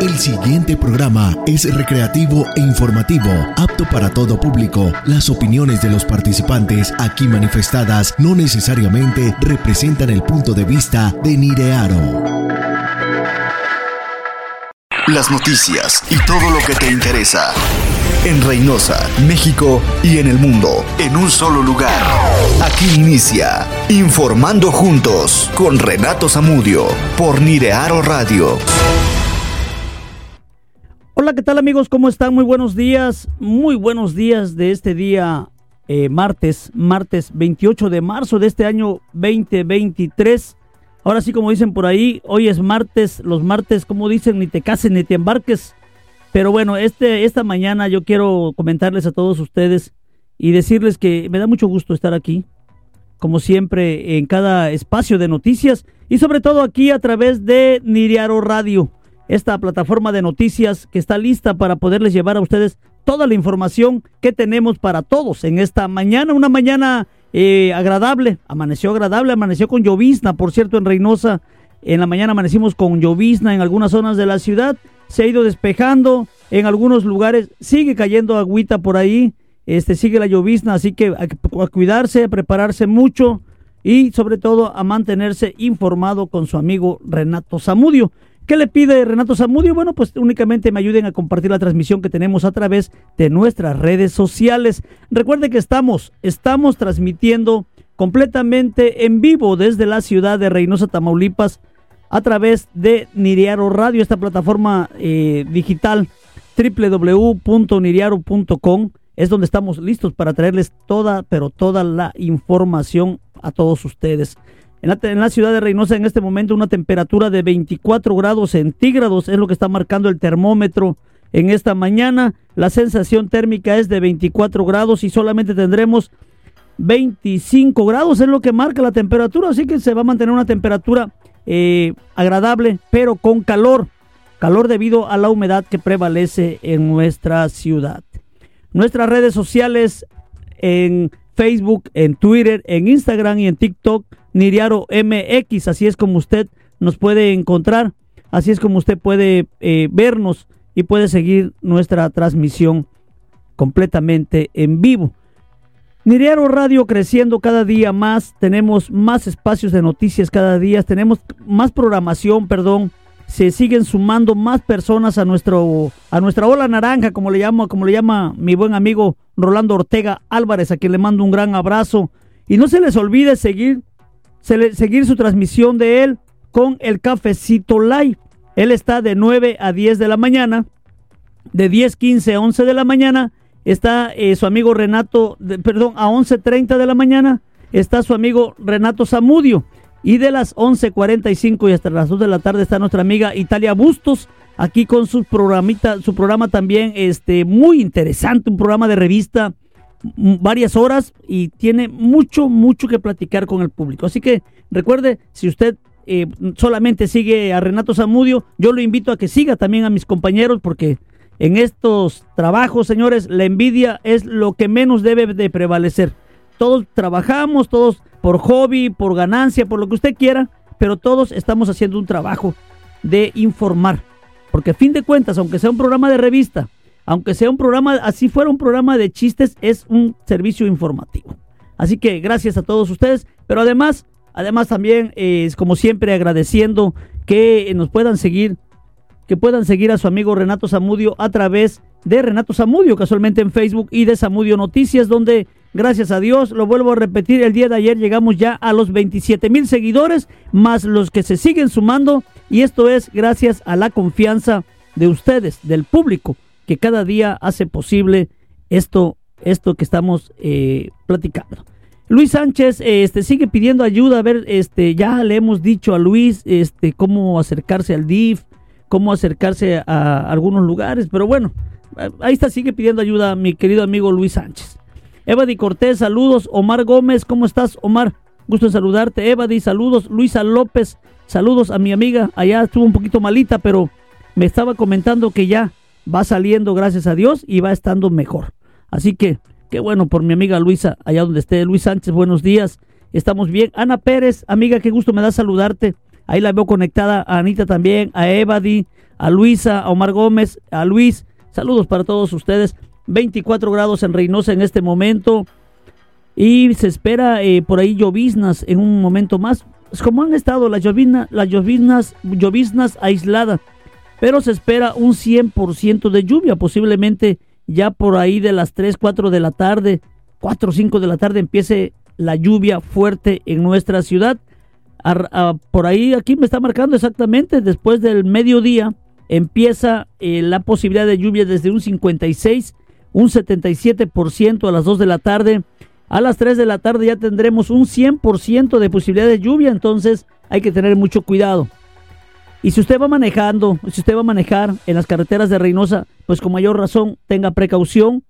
El siguiente programa es recreativo e informativo, apto para todo público. Las opiniones de los participantes aquí manifestadas no necesariamente representan el punto de vista de Nirearo. Las noticias y todo lo que te interesa. En Reynosa, México y en el mundo, en un solo lugar. Aquí inicia Informando Juntos con Renato Zamudio por Nirearo Radio. Hola, ¿qué tal amigos? ¿Cómo están? Muy buenos días, muy buenos días de este día eh, martes, martes 28 de marzo de este año 2023. Ahora sí, como dicen por ahí, hoy es martes, los martes, como dicen, ni te cases ni te embarques. Pero bueno, este, esta mañana yo quiero comentarles a todos ustedes y decirles que me da mucho gusto estar aquí, como siempre, en cada espacio de noticias y sobre todo aquí a través de Niriaro Radio esta plataforma de noticias que está lista para poderles llevar a ustedes toda la información que tenemos para todos en esta mañana, una mañana eh, agradable, amaneció agradable, amaneció con llovizna, por cierto, en Reynosa, en la mañana amanecimos con llovizna en algunas zonas de la ciudad, se ha ido despejando, en algunos lugares. Sigue cayendo agüita por ahí, este sigue la llovizna, así que a, cuidarse, a prepararse mucho y sobre todo a mantenerse informado con su amigo Renato Zamudio. ¿Qué le pide Renato Zamudio? Bueno, pues únicamente me ayuden a compartir la transmisión que tenemos a través de nuestras redes sociales. Recuerde que estamos, estamos transmitiendo completamente en vivo desde la ciudad de Reynosa, Tamaulipas, a través de Niriaro Radio, esta plataforma eh, digital www.niriaro.com. Es donde estamos listos para traerles toda, pero toda la información a todos ustedes. En la, ciudad de Reynosa en este momento una temperatura de 24 grados centígrados es lo que está marcando el termómetro en esta mañana. La sensación térmica es de 24 grados y solamente tendremos 25 grados es lo que marca la temperatura, así que se va a mantener una temperatura eh, agradable, pero con calor, calor debido a la humedad que prevalece en nuestra ciudad. Nuestras redes sociales en Facebook, en Twitter, en Instagram y en TikTok Niriaro MX, así es como usted nos puede encontrar, así es como usted puede eh, vernos y puede seguir nuestra transmisión completamente en vivo. Niriaro Radio creciendo cada día más, tenemos más espacios de noticias cada día, tenemos más programación, perdón, se siguen sumando más personas a nuestro a nuestra ola naranja, como le llamo, como le llama mi buen amigo Rolando Ortega Álvarez, a quien le mando un gran abrazo y no se les olvide seguir seguir su transmisión de él con el cafecito live. Él está de 9 a 10 de la mañana, de 10, 15 a 11 de la mañana. Está eh, su amigo Renato, perdón, a 11.30 de la mañana está su amigo Renato Zamudio. Y de las 11.45 y hasta las 2 de la tarde está nuestra amiga Italia Bustos, aquí con su programita, su programa también este, muy interesante, un programa de revista varias horas y tiene mucho, mucho que platicar con el público. Así que recuerde, si usted eh, solamente sigue a Renato Zamudio, yo lo invito a que siga también a mis compañeros porque en estos trabajos, señores, la envidia es lo que menos debe de prevalecer. Todos trabajamos, todos por hobby, por ganancia, por lo que usted quiera, pero todos estamos haciendo un trabajo de informar. Porque a fin de cuentas, aunque sea un programa de revista, aunque sea un programa, así fuera un programa de chistes, es un servicio informativo. Así que gracias a todos ustedes, pero además, además también es como siempre agradeciendo que nos puedan seguir, que puedan seguir a su amigo Renato Zamudio a través de Renato Zamudio, casualmente en Facebook y de Zamudio Noticias, donde gracias a Dios, lo vuelvo a repetir, el día de ayer llegamos ya a los 27 mil seguidores, más los que se siguen sumando, y esto es gracias a la confianza de ustedes, del público que cada día hace posible esto, esto que estamos eh, platicando. Luis Sánchez este, sigue pidiendo ayuda. A ver, este, ya le hemos dicho a Luis este, cómo acercarse al DIF, cómo acercarse a algunos lugares, pero bueno, ahí está, sigue pidiendo ayuda mi querido amigo Luis Sánchez. Evadi Cortés, saludos. Omar Gómez, ¿cómo estás, Omar? Gusto en saludarte. Evadi, saludos. Luisa López, saludos a mi amiga. Allá estuvo un poquito malita, pero me estaba comentando que ya va saliendo, gracias a Dios, y va estando mejor. Así que, qué bueno por mi amiga Luisa, allá donde esté. Luis Sánchez, buenos días. Estamos bien. Ana Pérez, amiga, qué gusto me da saludarte. Ahí la veo conectada a Anita también, a Evadi, a Luisa, a Omar Gómez, a Luis. Saludos para todos ustedes. 24 grados en Reynosa en este momento. Y se espera eh, por ahí lloviznas en un momento más. Como han estado las lloviznas, las lloviznas, lloviznas aisladas. Pero se espera un 100% de lluvia, posiblemente ya por ahí de las 3, 4 de la tarde, 4 o 5 de la tarde empiece la lluvia fuerte en nuestra ciudad. por ahí, aquí me está marcando exactamente, después del mediodía empieza eh, la posibilidad de lluvia desde un 56, un 77% a las 2 de la tarde. A las 3 de la tarde ya tendremos un 100% de posibilidad de lluvia, entonces hay que tener mucho cuidado. Y si usted va manejando, si usted va a manejar en las carreteras de Reynosa, pues con mayor razón tenga precaución.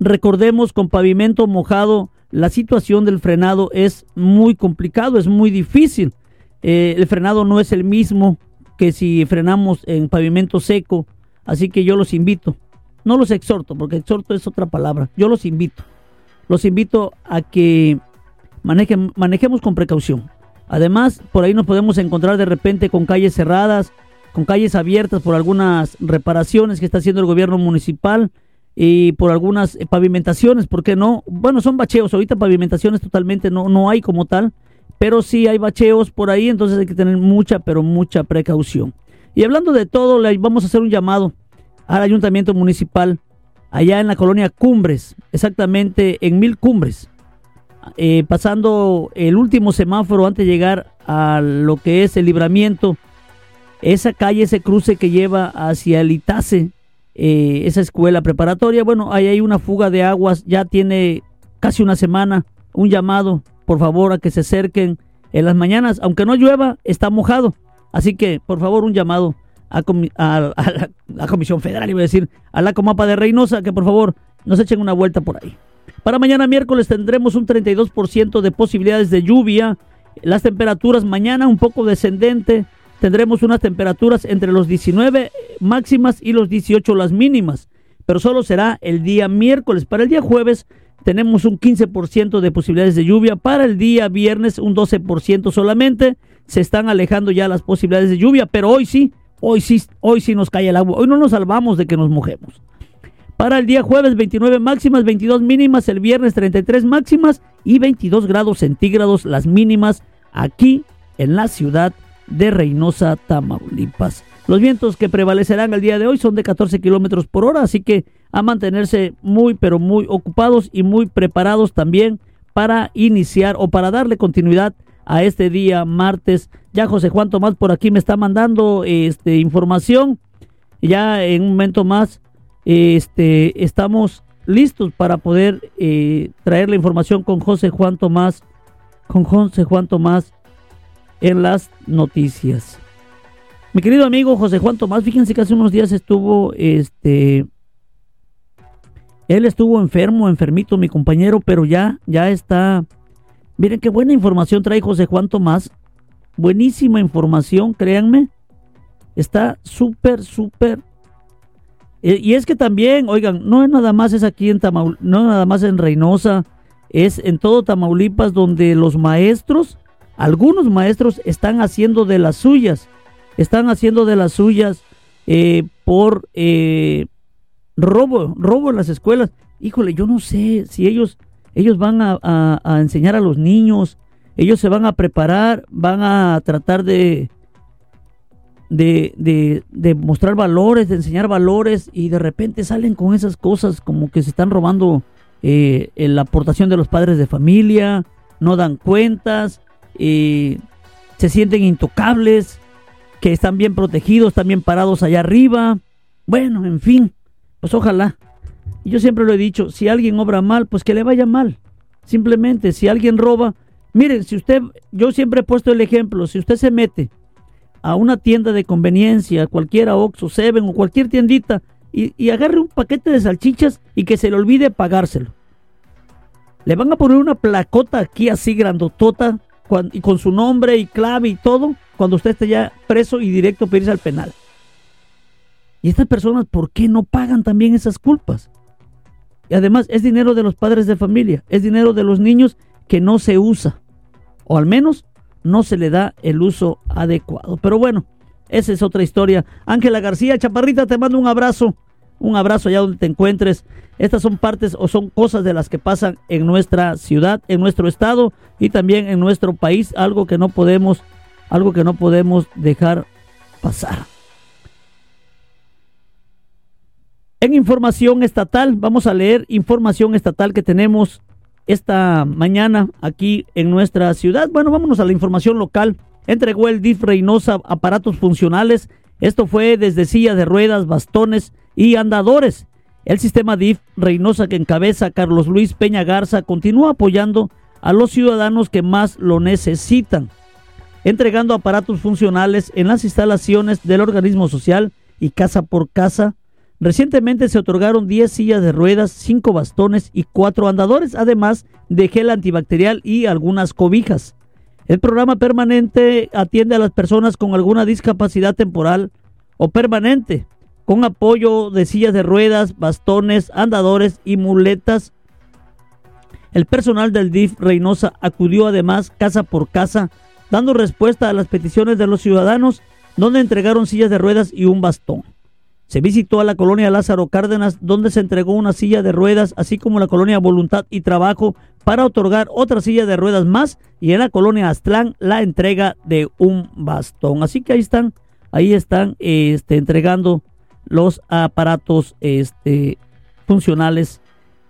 Recordemos con pavimento mojado, la situación del frenado es muy complicado, es muy difícil. Eh, el frenado no es el mismo que si frenamos en pavimento seco, así que yo los invito, no los exhorto, porque exhorto es otra palabra, yo los invito, los invito a que manejemos con precaución. Además, por ahí nos podemos encontrar de repente con calles cerradas, con calles abiertas por algunas reparaciones que está haciendo el gobierno municipal y por algunas pavimentaciones, ¿por qué no? Bueno, son bacheos, ahorita pavimentaciones totalmente no, no hay como tal, pero sí hay bacheos por ahí, entonces hay que tener mucha, pero mucha precaución. Y hablando de todo, le vamos a hacer un llamado al ayuntamiento municipal allá en la colonia Cumbres, exactamente en Mil Cumbres. Eh, pasando el último semáforo antes de llegar a lo que es el libramiento, esa calle, ese cruce que lleva hacia el Itase, eh, esa escuela preparatoria, bueno, ahí hay una fuga de aguas, ya tiene casi una semana, un llamado, por favor, a que se acerquen en las mañanas, aunque no llueva, está mojado, así que, por favor, un llamado a, la, la, Comisión Federal, iba a decir, a la Comapa de Reynosa, que por favor nos echen una vuelta por ahí. Para mañana miércoles tendremos un 32% de posibilidades de lluvia. Las temperaturas mañana un poco descendente. Tendremos unas temperaturas entre los 19 máximas y los 18 las mínimas. Pero solo será el día miércoles. Para el día jueves tenemos un 15% de posibilidades de lluvia. Para el día viernes un 12% solamente. Se están alejando ya las posibilidades de lluvia. Pero hoy sí, hoy sí, hoy sí nos cae el agua. Hoy no nos salvamos de que nos mojemos. Para el día jueves 29 máximas, 22 mínimas, el viernes 33 máximas y 22 grados centígrados las mínimas aquí en la ciudad de Reynosa, Tamaulipas. Los vientos que prevalecerán el día de hoy son de 14 kilómetros por hora, así que a mantenerse muy, pero muy ocupados y muy preparados también para iniciar o para darle continuidad a este día martes. Ya José Juan Tomás por aquí me está mandando este, información. Ya en un momento más este, estamos listos para poder eh, traer la información con José Juan Tomás, con José Juan Tomás en las noticias. Mi querido amigo José Juan Tomás, fíjense que hace unos días estuvo, este, él estuvo enfermo, enfermito, mi compañero, pero ya, ya está. Miren qué buena información trae José Juan Tomás. Buenísima información, créanme. Está súper, súper eh, y es que también, oigan, no es nada más es aquí en Tamaulipas, no nada más en Reynosa, es en todo Tamaulipas donde los maestros, algunos maestros están haciendo de las suyas, están haciendo de las suyas eh, por eh, robo, robo en las escuelas. Híjole, yo no sé si ellos, ellos van a, a enseñar a los niños, ellos se van a preparar, van a tratar de, de, de, mostrar valores, de enseñar valores y de repente salen con esas cosas como que se están robando eh, la aportación de los padres de familia, no dan cuentas, eh, se sienten intocables, que están bien protegidos, están bien parados allá arriba. Bueno, en fin, pues ojalá. Y yo siempre lo he dicho, si alguien obra mal, pues que le vaya mal. Simplemente, si alguien roba, miren, si usted, yo siempre he puesto el ejemplo, si usted se mete a una tienda de conveniencia, cualquiera Oxxo, Seven o cualquier tiendita y, agarre un paquete de salchichas y que se le olvide pagárselo. Le van a poner una placota aquí así grandotota y con su nombre y clave y todo cuando usted esté ya preso y directo a pedirse al penal. Y estas personas, ¿por qué no pagan también esas culpas? Y además es dinero de los padres de familia, es dinero de los niños que no se usa. O al menos no se le da el uso adecuado. Pero bueno, esa es otra historia. Ángela García, Chaparrita, te mando un abrazo. Un abrazo allá donde te encuentres. Estas son partes o son cosas de las que pasan en nuestra ciudad, en nuestro estado y también en nuestro país, algo que no podemos, algo que no podemos dejar pasar. En información estatal, vamos a leer información estatal que tenemos esta mañana aquí en nuestra ciudad. Bueno, vámonos a la información local. Entregó el DIF Reynosa aparatos funcionales. Esto fue desde silla de ruedas, bastones y andadores. El sistema DIF Reynosa que encabeza Carlos Luis Peña Garza continúa apoyando a los ciudadanos que más lo necesitan, entregando aparatos funcionales en las instalaciones del organismo social y casa por casa Recientemente se otorgaron 10 sillas de ruedas, 5 bastones y 4 andadores, además de gel antibacterial y algunas cobijas. El programa permanente atiende a las personas con alguna discapacidad temporal o permanente, con apoyo de sillas de ruedas, bastones, andadores y muletas. El personal del DIF Reynosa acudió además casa por casa, dando respuesta a las peticiones de los ciudadanos, donde entregaron sillas de ruedas y un bastón. Se visitó a la colonia Lázaro Cárdenas, donde se entregó una silla de ruedas, así como la colonia Voluntad y Trabajo, para otorgar otra silla de ruedas más, y en la colonia Aztlán la entrega de un bastón. Así que ahí están, ahí están este, entregando los aparatos este, funcionales,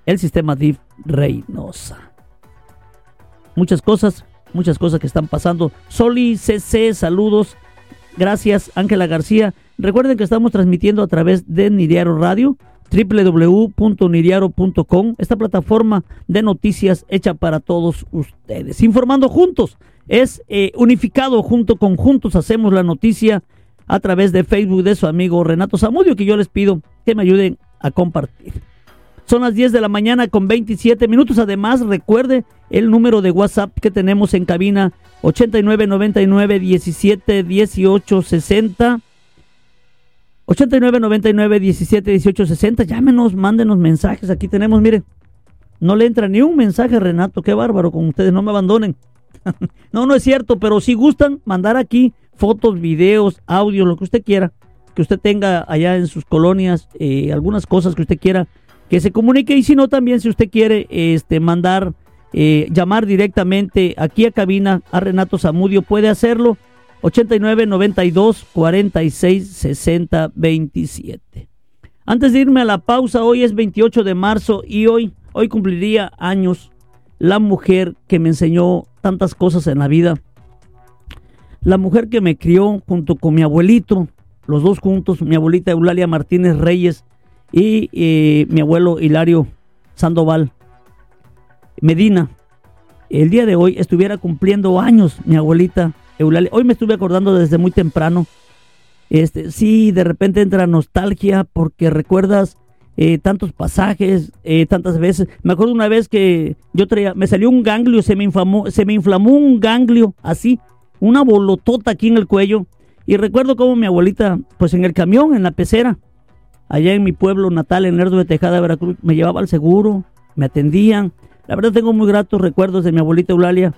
el sistema DIF Reynosa. Muchas cosas, muchas cosas que están pasando. Soli CC, saludos. Gracias, Ángela García. Recuerden que estamos transmitiendo a través de Niriaro Radio, www.niriaro.com, esta plataforma de noticias hecha para todos ustedes. Informando juntos, es eh, unificado junto con Juntos Hacemos la Noticia a través de Facebook de su amigo Renato Zamudio, que yo les pido que me ayuden a compartir. Son las 10 de la mañana con 27 minutos. Además, recuerde el número de WhatsApp que tenemos en cabina 8999 17 18 60 89 99 17 18 60. Llámenos, mándenos mensajes. Aquí tenemos, mire, no le entra ni un mensaje, Renato. Qué bárbaro con ustedes, no me abandonen. no, no es cierto, pero si gustan mandar aquí fotos, videos, audio, lo que usted quiera, que usted tenga allá en sus colonias, eh, algunas cosas que usted quiera que se comunique. Y si no, también si usted quiere este, mandar, eh, llamar directamente aquí a cabina a Renato Zamudio, puede hacerlo 89 92 46 60 27. Antes de irme a la pausa, hoy es 28 de marzo y hoy, hoy cumpliría años la mujer que me enseñó tantas cosas en la vida. La mujer que me crió junto con mi abuelito, los dos juntos, mi abuelita Eulalia Martínez Reyes y eh, mi abuelo Hilario Sandoval Medina. El día de hoy estuviera cumpliendo años mi abuelita Hoy me estuve acordando desde muy temprano. Este, sí, de repente entra nostalgia porque recuerdas eh, tantos pasajes, eh, tantas veces. Me acuerdo una vez que yo traía, me salió un ganglio, se me inflamó, se me inflamó un ganglio así, una bolotota aquí en el cuello. Y recuerdo cómo mi abuelita, pues en el camión, en la pecera, allá en mi pueblo natal, en Lerdo de Tejada, Veracruz, me llevaba al seguro, me atendían. La verdad tengo muy gratos recuerdos de mi abuelita Eulalia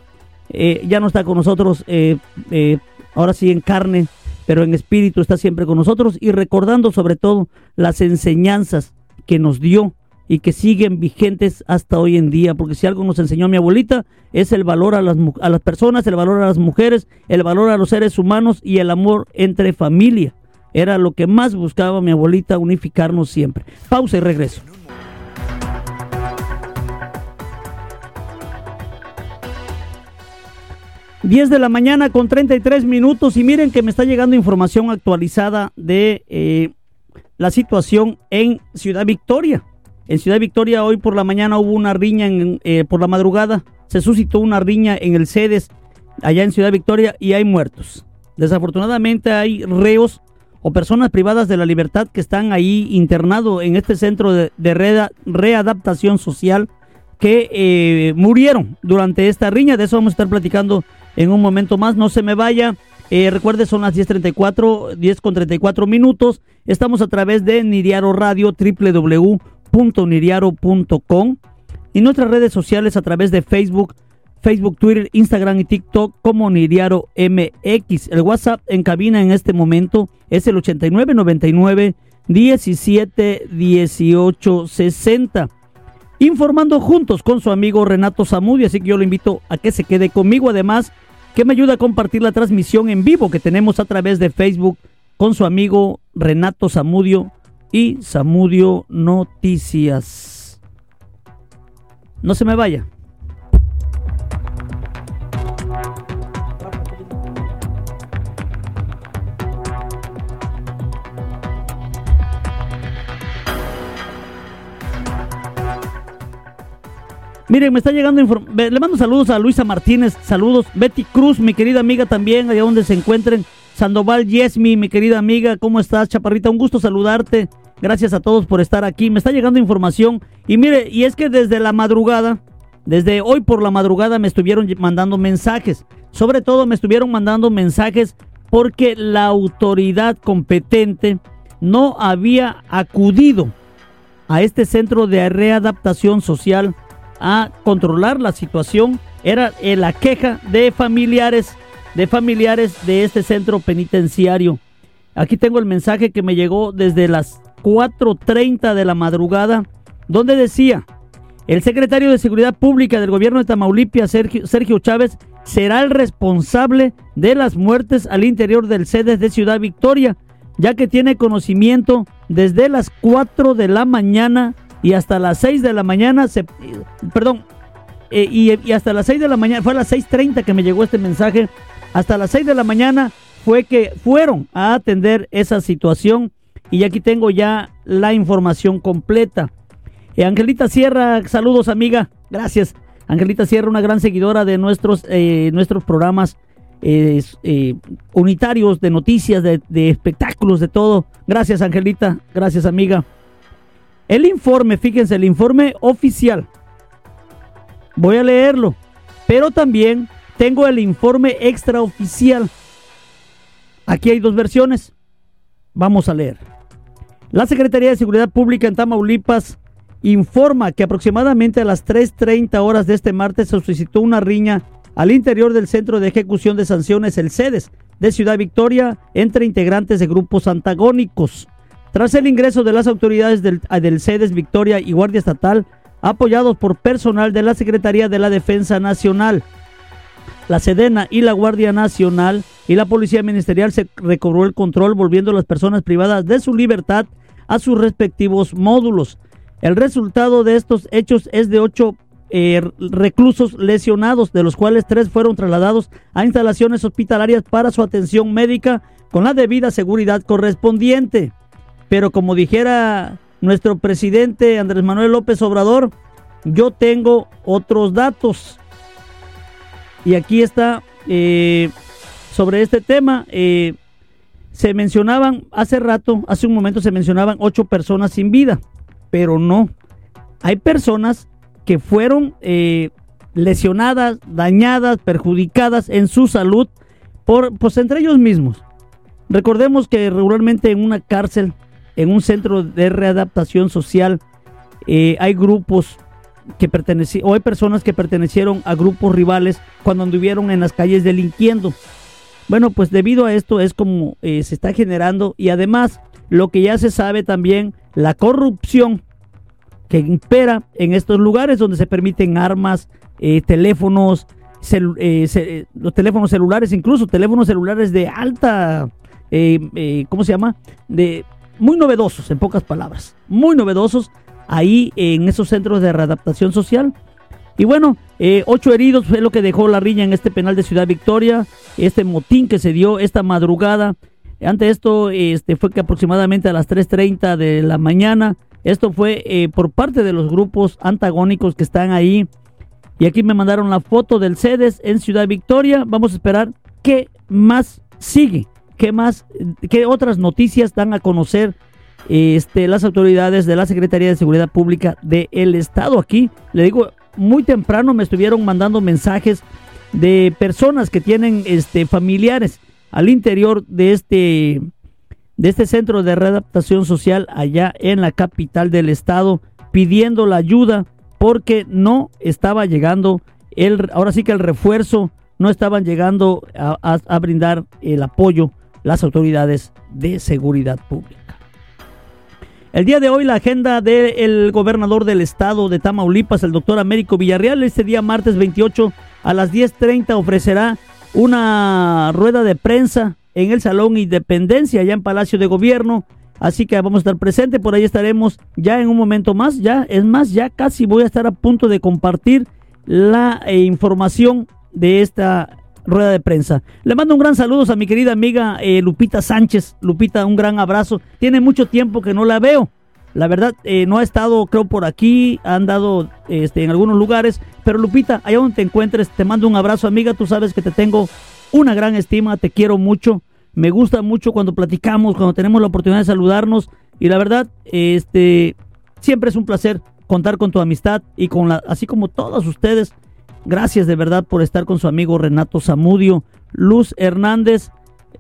eh, ya no está con nosotros, eh, eh, ahora sí en carne, pero en espíritu está siempre con nosotros y recordando sobre todo las enseñanzas que nos dio y que siguen vigentes hasta hoy en día, porque si algo nos enseñó mi abuelita es el valor a las, a las personas, el valor a las mujeres, el valor a los seres humanos y el amor entre familia. Era lo que más buscaba mi abuelita, unificarnos siempre. Pausa y regreso. 10 de la mañana con 33 minutos y miren que me está llegando información actualizada de eh, la situación en Ciudad Victoria. En Ciudad Victoria hoy por la mañana hubo una riña eh, por la madrugada, se suscitó una riña en el CEDES allá en Ciudad Victoria y hay muertos. Desafortunadamente hay reos o personas privadas de la libertad que están ahí internados en este centro de, readaptación social que eh, murieron durante esta riña. De eso vamos a estar platicando en un momento más. No se me vaya. Eh, recuerde, son las 10.34, 10 con 34 minutos. Estamos a través de Niriaro Radio, y nuestras redes sociales a través de Facebook, Facebook, Twitter, Instagram y TikTok como Niriaro MX. El WhatsApp en cabina en este momento es el 8999 17 18 60. Informando juntos con su amigo Renato Zamudio, así que yo lo invito a que se quede conmigo. Además, que me ayude a compartir la transmisión en vivo que tenemos a través de Facebook con su amigo Renato Zamudio y Zamudio Noticias. No se me vaya. Miren, me está llegando Le mando saludos a Luisa Martínez, saludos. Betty Cruz, mi querida amiga también, allá donde se encuentren. Sandoval Yesmi, mi querida amiga, ¿cómo estás, Chaparrita? Un gusto saludarte. Gracias a todos por estar aquí. Me está llegando información. Y mire, y es que desde la madrugada, desde hoy por la madrugada me estuvieron mandando mensajes. Sobre todo me estuvieron mandando mensajes porque la autoridad competente no había acudido a este centro de readaptación social a controlar la situación era eh, la queja de familiares de familiares de este centro penitenciario. Aquí tengo el mensaje que me llegó desde las 4.30 de la madrugada, donde decía, el secretario de Seguridad Pública del gobierno de Tamaulipas, Sergio, Sergio Chávez, será el responsable de las muertes al interior del sede de Ciudad Victoria, ya que tiene conocimiento desde las 4 de la mañana y hasta las 6 de la mañana, se, perdón, eh, y, hasta las 6 de la mañana, fue a las 6.30 que me llegó este mensaje, hasta las 6 de la mañana fue que fueron a atender esa situación y aquí tengo ya la información completa. Eh, Angelita Sierra, saludos amiga, gracias. Angelita Sierra, una gran seguidora de nuestros, eh, nuestros programas unitarios de noticias, de espectáculos, de todo. Gracias Angelita, gracias amiga. El informe, fíjense, el informe oficial. Voy a leerlo. Pero también tengo el informe extraoficial. Aquí hay dos versiones. Vamos a leer. La Secretaría de Seguridad Pública en Tamaulipas informa que aproximadamente a las 3.30 horas de este martes se suscitó una riña al interior del Centro de Ejecución de Sanciones, el CEDES, de Ciudad Victoria, entre integrantes de grupos antagónicos. Tras el ingreso de las autoridades del, del CEDES Victoria y Guardia Estatal, apoyados por personal de la Secretaría de la Defensa Nacional, la Sedena y la Guardia Nacional y la Policía Ministerial se recobró el control volviendo a las personas privadas de su libertad a sus respectivos módulos. El resultado de estos hechos es de ocho eh, reclusos lesionados, de los cuales tres fueron trasladados a instalaciones hospitalarias para su atención médica con la debida seguridad correspondiente. Pero como dijera nuestro presidente Andrés Manuel López Obrador, yo tengo otros datos. Y aquí está eh, sobre este tema. Eh, se mencionaban hace rato, hace un momento se mencionaban ocho personas sin vida, pero no. Hay personas que fueron eh, lesionadas, dañadas, perjudicadas en su salud por, pues entre ellos mismos. Recordemos que regularmente en una cárcel en un centro de readaptación social eh, hay grupos que pertenecieron, o hay personas que pertenecieron a grupos rivales cuando anduvieron en las calles delinquiendo. Bueno, pues debido a esto es como eh, se está generando y además lo que ya se sabe también, la corrupción que impera en estos lugares donde se permiten armas, eh, teléfonos, los teléfonos celulares, incluso teléfonos celulares de alta, ¿cómo se llama? De muy novedosos, en pocas palabras, muy novedosos ahí en esos centros de readaptación social. Y bueno, eh, ocho heridos fue lo que dejó la riña en este penal de Ciudad Victoria, este motín que se dio esta madrugada. Ante esto, este fue que aproximadamente a las 3.30 de la mañana, esto fue eh, por parte de los grupos antagónicos que están ahí. Y aquí me mandaron la foto del CEDES en Ciudad Victoria. Vamos a esperar qué más sigue. ¿Qué más, qué otras noticias dan a conocer este, las autoridades de la Secretaría de Seguridad Pública del Estado? Aquí, le digo, muy temprano me estuvieron mandando mensajes de personas que tienen este, familiares al interior este, de este centro de readaptación social allá en la capital del estado, pidiendo la ayuda porque no estaba llegando el, ahora sí que el refuerzo no estaban llegando a, brindar el apoyo las autoridades de seguridad pública. El día de hoy la agenda del gobernador del estado de Tamaulipas, el doctor Américo Villarreal, este día martes 28 a las 10.30 ofrecerá una rueda de prensa en el Salón Independencia, allá en Palacio de Gobierno. Así que vamos a estar presentes, por ahí estaremos ya en un momento más, ya es más, ya casi voy a estar a punto de compartir la eh, información de esta rueda de prensa. Le mando un gran saludo a mi querida amiga eh, Lupita Sánchez. Lupita, un gran abrazo. Tiene mucho tiempo que no la veo. La verdad, eh, no ha estado, creo, por aquí, ha andado este, en algunos lugares. Pero Lupita, allá donde te encuentres, te mando un abrazo, amiga. Tú sabes que te tengo una gran estima, te quiero mucho. Me gusta mucho cuando platicamos, cuando tenemos la oportunidad de saludarnos. Y la verdad, este, siempre es un placer contar con tu amistad y con la, así como todos ustedes. Gracias de verdad por estar con su amigo Renato Zamudio. Luz Hernández,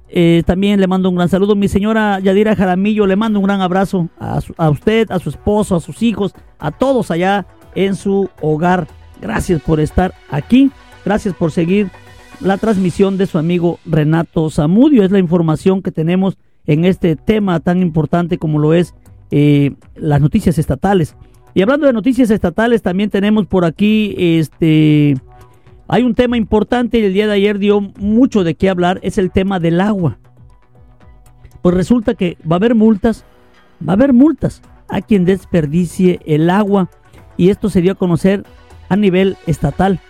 eh, también le mando un gran saludo. Mi señora Yadira Jaramillo, le mando un gran abrazo a, a, usted, a su esposo, a sus hijos, a todos allá en su hogar. Gracias por estar aquí. Gracias por seguir la transmisión de su amigo Renato Zamudio. Es la información que tenemos en este tema tan importante como lo es eh, las noticias estatales. Y hablando de noticias estatales, también tenemos por aquí, este, hay un tema importante y el día de ayer dio mucho de qué hablar, es el tema del agua. Pues resulta que va a haber multas, va a haber multas a quien desperdicie el agua y esto se dio a conocer a nivel estatal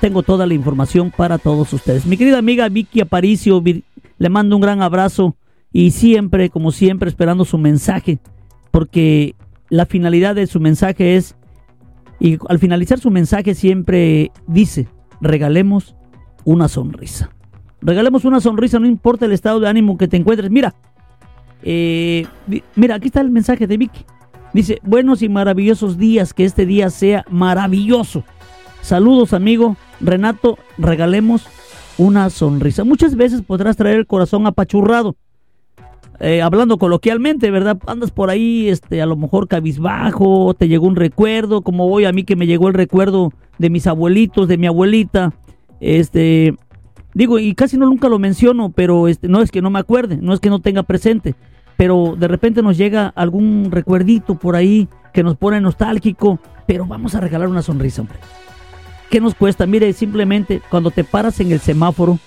tengo toda la información para todos ustedes. Mi querida amiga Vicky Aparicio, le mando un gran abrazo y siempre, como siempre, esperando su mensaje, porque la finalidad de su mensaje es, y al finalizar su mensaje siempre dice, regalemos una sonrisa. Regalemos una sonrisa, no importa el estado de ánimo que te encuentres. Mira, eh, mira, aquí está el mensaje de Vicky. Dice, buenos y maravillosos días, que este día sea maravilloso. Saludos, amigo. Renato, regalemos una sonrisa. Muchas veces podrás traer el corazón apachurrado. Eh, hablando coloquialmente, ¿verdad? Andas por ahí, este, a lo mejor cabizbajo, te llegó un recuerdo, como voy a mí que me llegó el recuerdo de mis abuelitos, de mi abuelita, este, digo, y casi no nunca lo menciono, pero este, no es que no me acuerde, no es que no tenga presente, pero de repente nos llega algún recuerdito por ahí que nos pone nostálgico, pero vamos a regalar una sonrisa, hombre. ¿Qué nos cuesta? Mire, simplemente cuando te paras en el semáforo,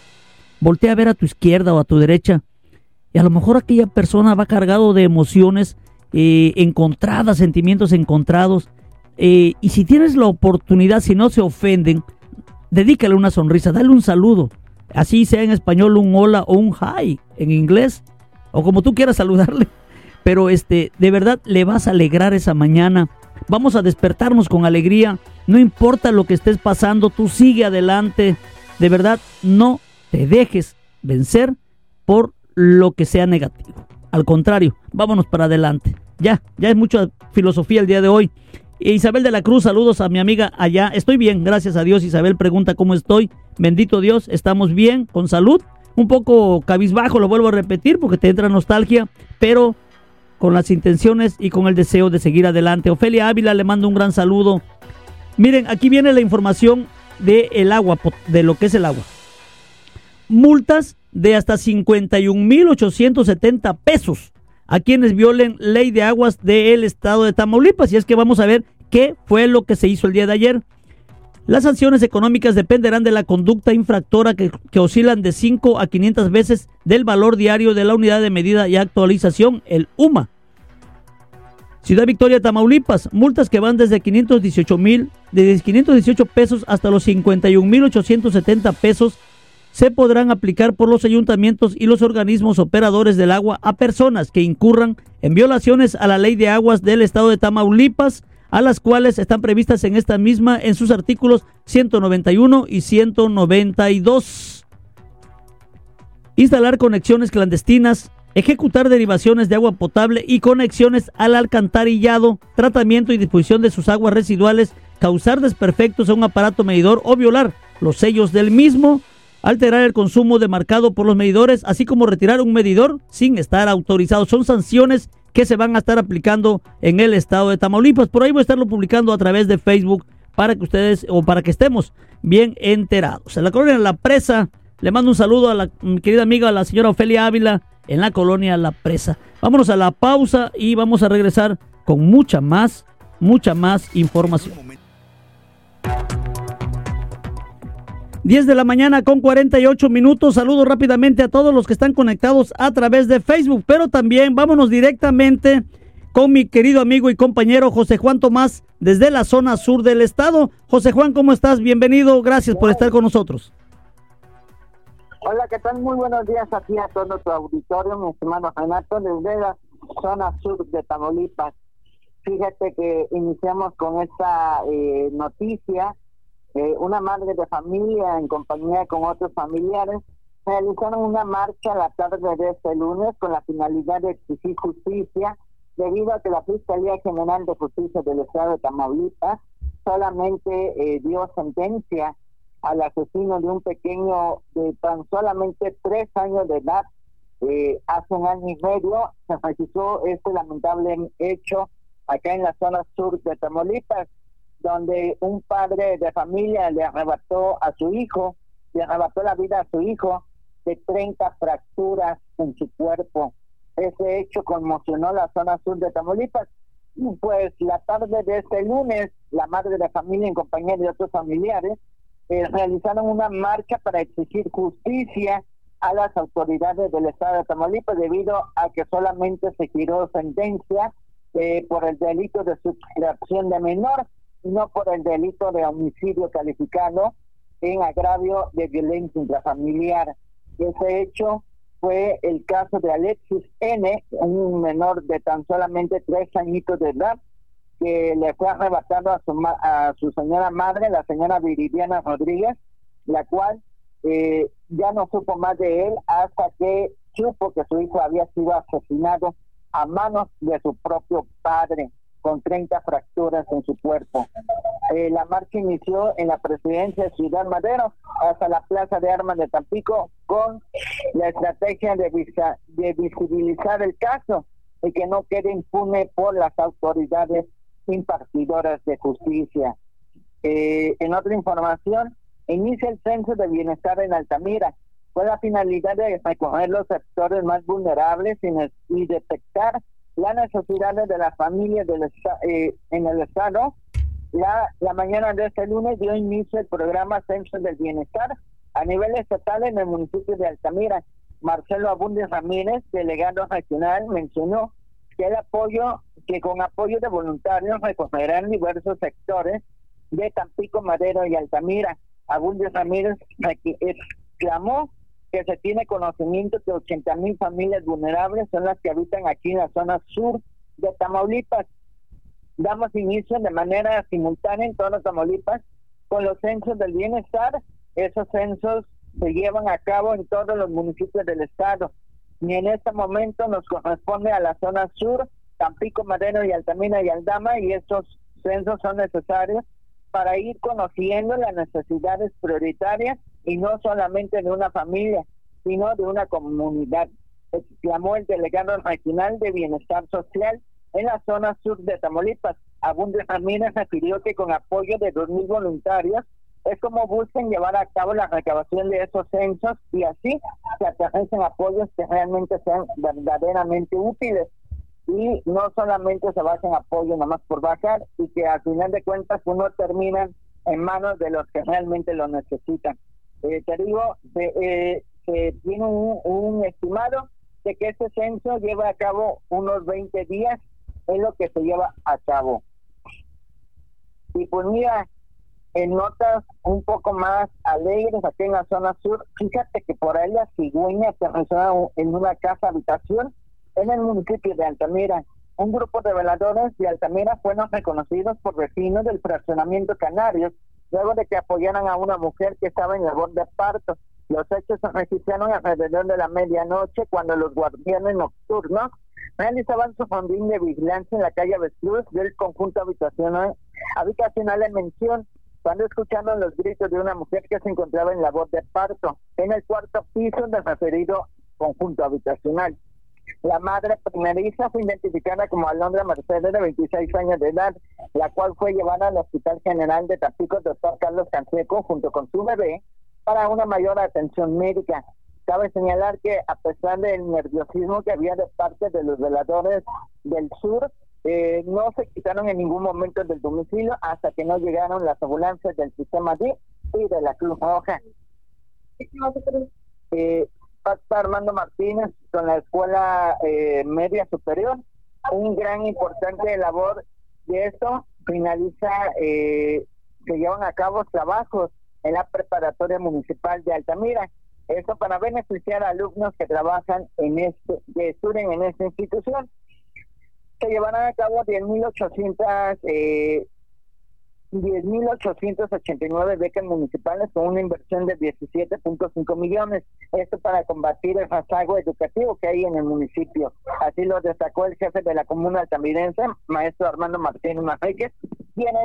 voltea a ver a tu izquierda o a tu derecha y a lo mejor aquella persona va cargado de emociones eh, encontradas, sentimientos encontrados. Eh, y si tienes la oportunidad, si no se ofenden, dedícale una sonrisa, dale un saludo. Así sea en español un hola o un hi en inglés, o como tú quieras saludarle. Pero este, de verdad le vas a alegrar esa mañana. Vamos a despertarnos con alegría no importa lo que estés pasando, tú sigue adelante. De verdad, no te dejes vencer por lo que sea negativo. Al contrario, vámonos para adelante. Ya, ya es mucha filosofía el día de hoy. Isabel de la Cruz, saludos a mi amiga allá. Estoy bien, gracias a Dios. Isabel pregunta cómo estoy. Bendito Dios, estamos bien, con salud. Un poco cabizbajo, lo vuelvo a repetir porque te entra nostalgia, pero con las intenciones y con el deseo de seguir adelante. Ofelia Ávila le mando un gran saludo Miren, aquí viene la información de el agua, de lo que es el agua. Multas de hasta 51.870 pesos a quienes violen ley de aguas del estado de Tamaulipas. Y es que vamos a ver qué fue lo que se hizo el día de ayer. Las sanciones económicas dependerán de la conducta infractora que, oscilan de 5 a 500 veces del valor diario de la unidad de medida y actualización, el UMA. Ciudad Victoria, Tamaulipas, multas que van desde 518 mil, desde 518 pesos hasta los 51 mil 870 pesos se podrán aplicar por los ayuntamientos y los organismos operadores del agua a personas que incurran en violaciones a la ley de aguas del estado de Tamaulipas, a las cuales están previstas en esta misma en sus artículos 191 y 192. Instalar conexiones clandestinas ejecutar derivaciones de agua potable y conexiones al alcantarillado, tratamiento y disposición de sus aguas residuales, causar desperfectos a un aparato medidor o violar los sellos del mismo, alterar el consumo demarcado por los medidores, así como retirar un medidor sin estar autorizado. Son sanciones que se van a estar aplicando en el estado de Tamaulipas. Por ahí voy a estarlo publicando a través de Facebook para que ustedes o para que estemos bien enterados. En la colonia La Presa, le mando un saludo a la querida amiga, la señora Ofelia Ávila, en la colonia La Presa. Vámonos a la pausa y vamos a regresar con mucha más, mucha más información. 10 de la mañana con 48 minutos. Saludo rápidamente a todos los que están conectados a través de Facebook, pero también vámonos directamente con mi querido amigo y compañero José Juan Tomás desde la zona sur del estado. José Juan, ¿cómo estás? Bienvenido, gracias por estar con nosotros. Hola, ¿qué tal? Muy buenos días aquí a todo tu auditorio, mi hermano Renato, desde la zona sur de Tamaulipas. Fíjate que iniciamos con esta eh, noticia eh, una madre de familia en compañía con otros familiares realizaron una marcha la tarde de este lunes con la finalidad de exigir justicia debido a que la Fiscalía General de Justicia del Estado de Tamaulipas solamente eh, dio sentencia al asesino de un pequeño de tan solamente tres años de edad. Eh, hace un año y medio se registró este lamentable hecho acá en la zona sur de Tamaulipas donde un padre de familia le arrebató a su hijo, le arrebató la vida a su hijo de 30 fracturas en su cuerpo. Ese hecho conmocionó la zona sur de Tamaulipas. Pues la tarde de este lunes, la madre de familia en compañía de otros familiares eh, realizaron una marcha para exigir justicia a las autoridades del estado de Tamaulipas debido a que solamente se giró sentencia eh, por el delito de sustracción de menor no por el delito de homicidio calificado en agravio de violencia intrafamiliar. Ese hecho fue el caso de Alexis N., un menor de tan solamente tres añitos de edad, que le fue arrebatado a su, a su señora madre, la señora Viridiana Rodríguez, la cual eh, ya no supo más de él hasta que supo que su hijo había sido asesinado a manos de su propio padre con 30 fracturas en su cuerpo. Eh, la marcha inició en la presidencia de Ciudad Madero hasta la Plaza de Armas de Tampico con la estrategia de, de visibilizar el caso y que no quede impune por las autoridades impartidoras de justicia. Eh, en otra información, inicia el censo de bienestar en Altamira con la finalidad de recoger los sectores más vulnerables y detectar las necesidades de las familias eh, en el Estado. La, la mañana de este lunes dio inicio el programa Censo del Bienestar a nivel estatal en el municipio de Altamira. Marcelo Abundes Ramírez, delegado regional, mencionó que el apoyo, que con apoyo de voluntarios recogerán diversos sectores de Tampico, Madero y Altamira. Abundes Ramírez exclamó que se tiene conocimiento que 80 mil familias vulnerables son las que habitan aquí en la zona sur de Tamaulipas. Damos inicio de manera simultánea en todo Tamaulipas con los censos del bienestar. Esos censos se llevan a cabo en todos los municipios del estado. Y en este momento nos corresponde a la zona sur, Tampico, Madero y Altamina y Aldama, y estos censos son necesarios para ir conociendo las necesidades prioritarias y no solamente de una familia, sino de una comunidad, exclamó el delegado regional de Bienestar Social en la zona sur de Tamaulipas. Abundes Ramírez refirió que con apoyo de 2.000 voluntarios es como buscan llevar a cabo la recabación de esos censos y así se aterricen apoyos que realmente sean verdaderamente útiles y no solamente se basen apoyo nomás por bajar y que al final de cuentas uno termina en manos de los que realmente lo necesitan. Eh, te digo, se, eh, tiene un, estimado de que este censo lleva a cabo unos 20 días, es lo que se lleva a cabo. Y pues mira, en notas un poco más alegres aquí en la zona sur, fíjate que por ahí la cigüeña se en una casa habitación en el municipio de Altamira. Un grupo de veladores de Altamira fueron reconocidos por vecinos del fraccionamiento Canarios luego de que apoyaran a una mujer que estaba en borde de parto. Los hechos se registraron alrededor de la medianoche cuando los guardianes nocturnos realizaban su rondín de vigilancia en la calle Avestruz del conjunto habitacional, habitacional en mención cuando escucharon los gritos de una mujer que se encontraba en la voz de parto en el cuarto piso del referido conjunto habitacional. La madre primeriza fue identificada como Alondra Mercedes, de 26 años de edad, la cual fue llevada al Hospital General de Tampico, doctor Carlos Canseco, junto con su bebé, para una mayor atención médica. Cabe señalar que a pesar del nerviosismo que había de parte de los veladores del sur, eh, no se quitaron en ningún momento del domicilio hasta que no llegaron las ambulancias del sistema D y de la Cruz Roja. Eh, Armando Martínez con la Escuela eh, Media Superior. Un gran importante labor de esto finaliza, eh, se llevan a cabo trabajos en la preparatoria municipal de Altamira. Esto para beneficiar a alumnos que trabajan en este, que estudian en esta institución. Se llevarán a cabo 10.800 eh, 10.889 becas municipales con una inversión de 17.5 millones. Esto para combatir el rezago educativo que hay en el municipio. Así lo destacó el jefe de la comuna altamirense, maestro Armando Martínez Manriquez, quien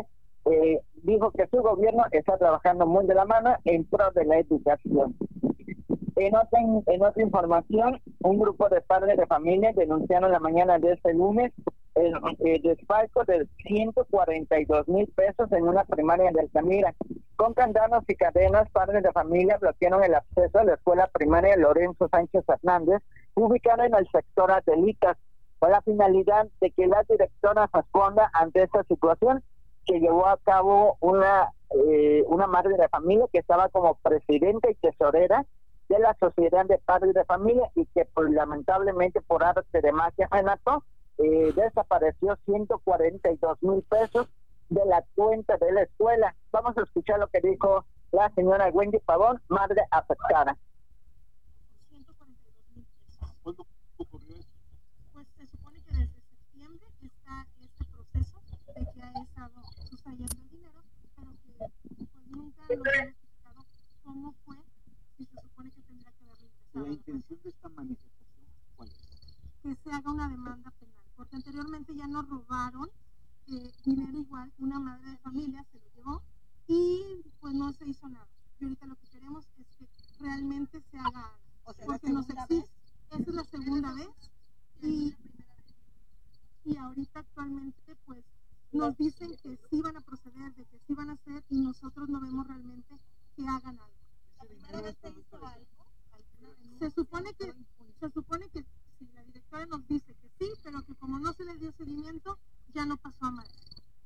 eh, dijo que su gobierno está trabajando muy de la mano en pro de la educación. En otra, en otra información, un grupo de padres de familia denunciaron la mañana de este lunes el, desfalco de 142 mil pesos en una primaria de Altamira. Con candados y cadenas, padres de familia bloquearon el acceso a la escuela primaria Lorenzo Sánchez Hernández, ubicada en el sector Atelitas, con la finalidad de que la directora responda ante esta situación que llevó a cabo una, eh, una madre de familia que estaba como presidenta y tesorera de la Sociedad de Padres de Familia y que pues, lamentablemente por arte de magia Renato eh, desapareció 142 mil pesos de la cuenta de la escuela. Vamos a escuchar lo que dijo la señora Wendy Pavón, madre afectada. ¿Cuándo ocurrió eso? Pues se supone que desde septiembre está este proceso de que ha estado sustrayendo el dinero, pero que pues nunca nos han explicado cómo fue y se supone que tendrá que haberlo La intención de esta manifestación, ¿cuál es? Que se haga una demanda penal porque anteriormente ya nos robaron eh, dinero igual, una madre de familia se lo llevó y pues no se hizo nada. Y ahorita lo que queremos es que realmente se haga algo, porque nos exige, esa es la segunda vez y, y ahorita actualmente pues nos dicen que sí van a proceder, de que sí van a hacer y nosotros no vemos realmente que hagan algo. Se supone que se supone que si la directora nos dice que sí, pero que como no se le dio seguimiento, ya no pasó a más.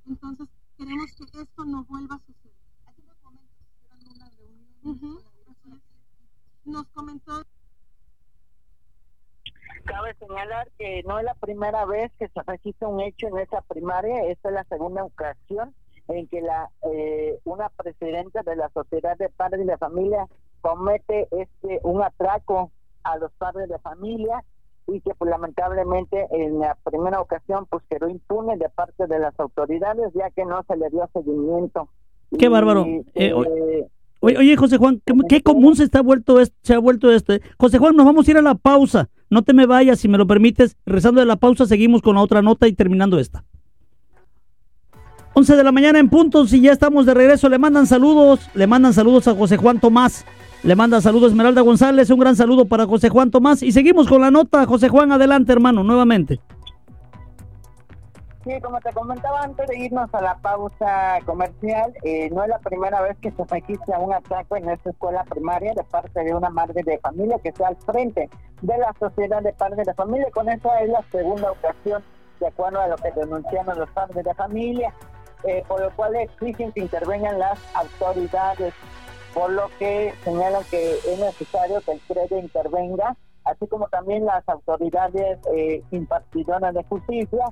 Entonces, queremos que esto no vuelva a suceder. Hace unos momentos una reunión Nos comentó Cabe señalar que no es la primera vez que se registra un hecho en esa primaria, esta es la segunda ocasión en que la eh, una presidenta de la Sociedad de Padres de Familia comete este un atraco a los padres de familia y que pues, lamentablemente en la primera ocasión pues quedó impune de parte de las autoridades ya que no se le dio seguimiento. Qué bárbaro. Eh, eh, oye, José Juan, ¿qué, común se está vuelto se ha vuelto esto. José Juan, nos vamos a ir a la pausa. No te me vayas, si me lo permites. Rezando de la pausa, seguimos con la otra nota y terminando esta. 11 de la mañana en puntos y ya estamos de regreso. Le mandan saludos, le mandan saludos a José Juan Tomás. Le manda saludos Esmeralda González, un gran saludo para José Juan Tomás. Y seguimos con la nota. José Juan, adelante, hermano, nuevamente. Sí, como te comentaba antes de irnos a la pausa comercial, eh, no es la primera vez que se registra un ataque en esta escuela primaria de parte de una madre de familia que está al frente de la sociedad de padres de familia. Con esa es la segunda ocasión, de acuerdo a lo que denunciaron los padres de familia, eh, por lo cual exigen que intervengan las autoridades por lo que señalan que es necesario que el CREDE intervenga, así como también las autoridades eh, de justicia,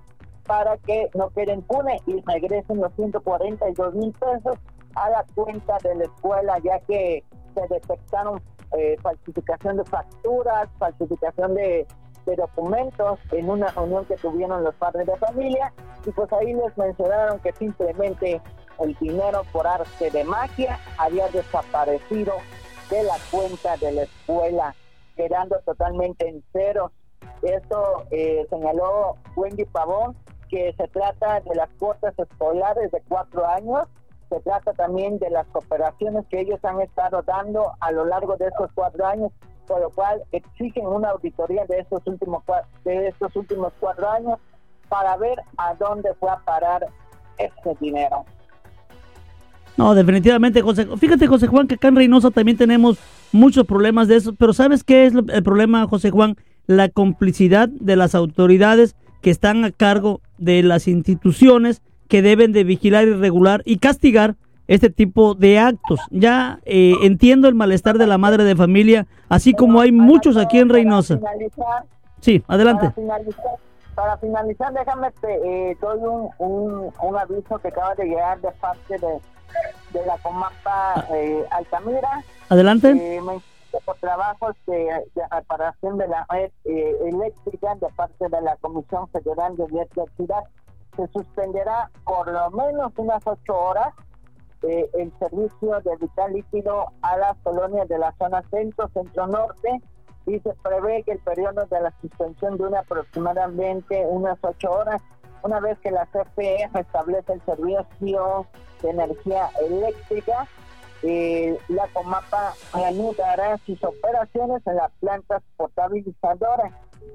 para que no queden pune y regresen los 142 mil pesos a la cuenta de la escuela, ya que se detectaron eh, falsificación de facturas, falsificación de, de documentos en una reunión que tuvieron los padres de familia, y pues ahí les mencionaron que simplemente el dinero por arte de magia había desaparecido de la cuenta de la escuela, quedando totalmente en cero. Esto eh, señaló Wendy Pavón, que se trata de las cuotas escolares de cuatro años, se trata también de las cooperaciones que ellos han estado dando a lo largo de estos cuatro años por lo cual exigen una auditoría de estos últimos de estos últimos cuatro años para ver a dónde fue a parar ese dinero. No, definitivamente, José. Fíjate, José Juan, que acá en Reynosa también tenemos muchos problemas de eso, pero ¿sabes qué es el problema, José Juan? La complicidad de las autoridades que están a cargo de las instituciones que deben de vigilar y regular y castigar este tipo de actos. Ya eh, entiendo el malestar de la madre de familia, así como hay muchos aquí en Reynosa. Sí, adelante. Para finalizar, déjame te eh, doy un, un, aviso que acaba de llegar de parte de, de la Comapa ah. eh, Altamira. Adelante. Eh, por trabajos de, reparación de la red eh, eléctrica de parte de la Comisión Federal de Electricidad. Se suspenderá por lo menos unas ocho horas eh, el servicio de vital líquido a las colonias de la zona centro, centro-norte, y se prevé que el periodo de la suspensión dure aproximadamente unas ocho horas, una vez que la CFE establece el servicio de energía eléctrica eh, la Comapa reanudará sus operaciones en las plantas potabilizadoras.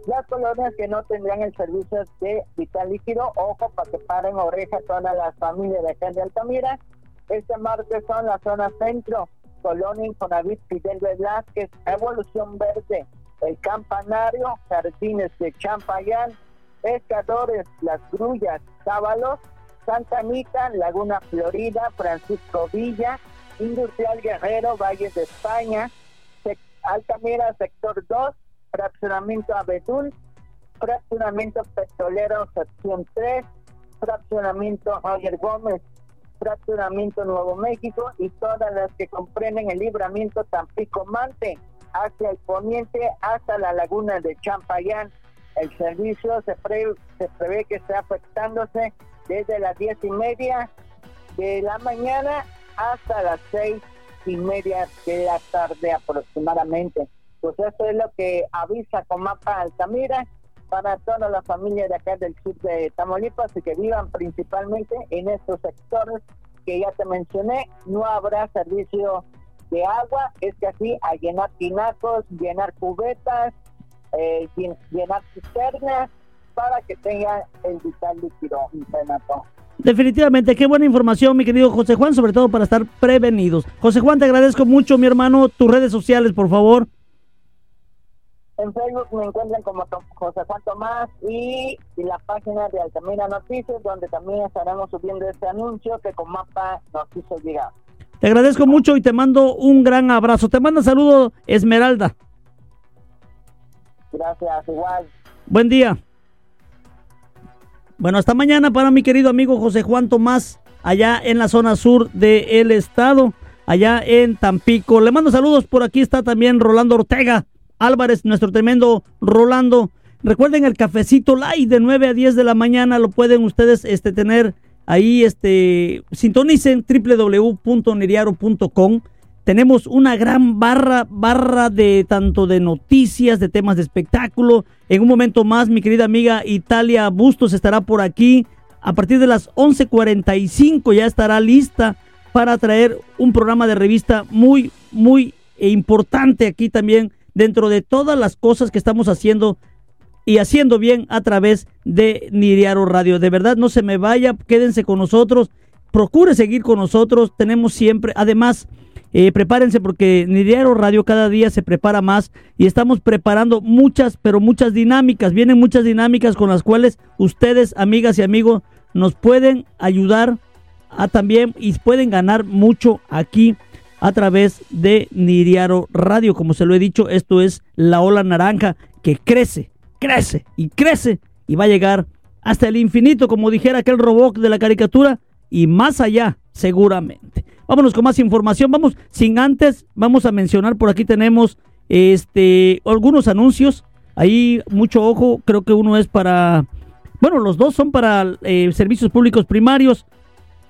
Las colonias que no tendrían el servicio de vital líquido, ojo, para que paren orejas todas las familias de acá de Altamira. Este martes son la zona centro, Colonia Infonavit Fidel Velázquez, Evolución Verde, El Campanario, Jardines de Champayán, Pescadores, Las Grullas, Sábalos, Santa Anita, Laguna Florida, Francisco Villa, Industrial Guerrero, Valle de España, Altamira, sector 2, fraccionamiento Abedul, fraccionamiento Petrolero, sección 3, fraccionamiento Roger Gómez, fraccionamiento Nuevo México y todas las que comprenden el libramiento Tampico Mante hacia el poniente hasta la laguna de Champayán. El servicio se, se prevé que esté afectándose desde las diez y media de la mañana hasta las seis y media de la tarde aproximadamente. Pues eso es lo que avisa Comapa Altamira para todas las familias de acá del sur de Tamaulipas y que vivan principalmente en estos sectores que ya te mencioné. No habrá servicio de agua, es que así a llenar tinacos, llenar cubetas, eh, llenar cisternas para que tengan el vital líquido. Definitivamente, qué buena información, mi querido José Juan, sobre todo para estar prevenidos. José Juan, te agradezco mucho, mi hermano. Tus redes sociales, por favor. En Facebook me encuentran como José Juan Tomás y, la página de Altamira Noticias, donde también estaremos subiendo este anuncio que con mapa nos hizo llegar. Te agradezco mucho y te mando un gran abrazo. Te mando saludo, Esmeralda. Gracias, igual. Buen día. Bueno, hasta mañana para mi querido amigo José Juan Tomás, allá en la zona sur del estado, allá en Tampico. Le mando saludos, por aquí está también Rolando Ortega Álvarez, nuestro tremendo Rolando. Recuerden el cafecito light de 9 a 10 de la mañana, lo pueden ustedes este, tener ahí, este, sintonicen www.neriaro.com tenemos una gran barra, barra de tanto de noticias, de temas de espectáculo. En un momento más, mi querida amiga Italia Bustos estará por aquí. A partir de las 11:45 ya estará lista para traer un programa de revista muy, muy importante aquí también dentro de todas las cosas que estamos haciendo y haciendo bien a través de Niriaro Radio. De verdad, no se me vaya, quédense con nosotros, procure seguir con nosotros. Tenemos siempre, además, eh, prepárense porque Nidiaro Radio cada día se prepara más y estamos preparando muchas, pero muchas dinámicas. Vienen muchas dinámicas con las cuales ustedes, amigas y amigos, nos pueden ayudar a también y pueden ganar mucho aquí a través de Nidiaro Radio. Como se lo he dicho, esto es la ola naranja que crece, crece y crece y va a llegar hasta el infinito, como dijera aquel robot de la caricatura, y más allá, seguramente. Vámonos con más información. Vamos, sin antes, vamos a mencionar, por aquí tenemos este algunos anuncios. Ahí mucho ojo, creo que uno es para, bueno, los dos son para eh, servicios públicos primarios.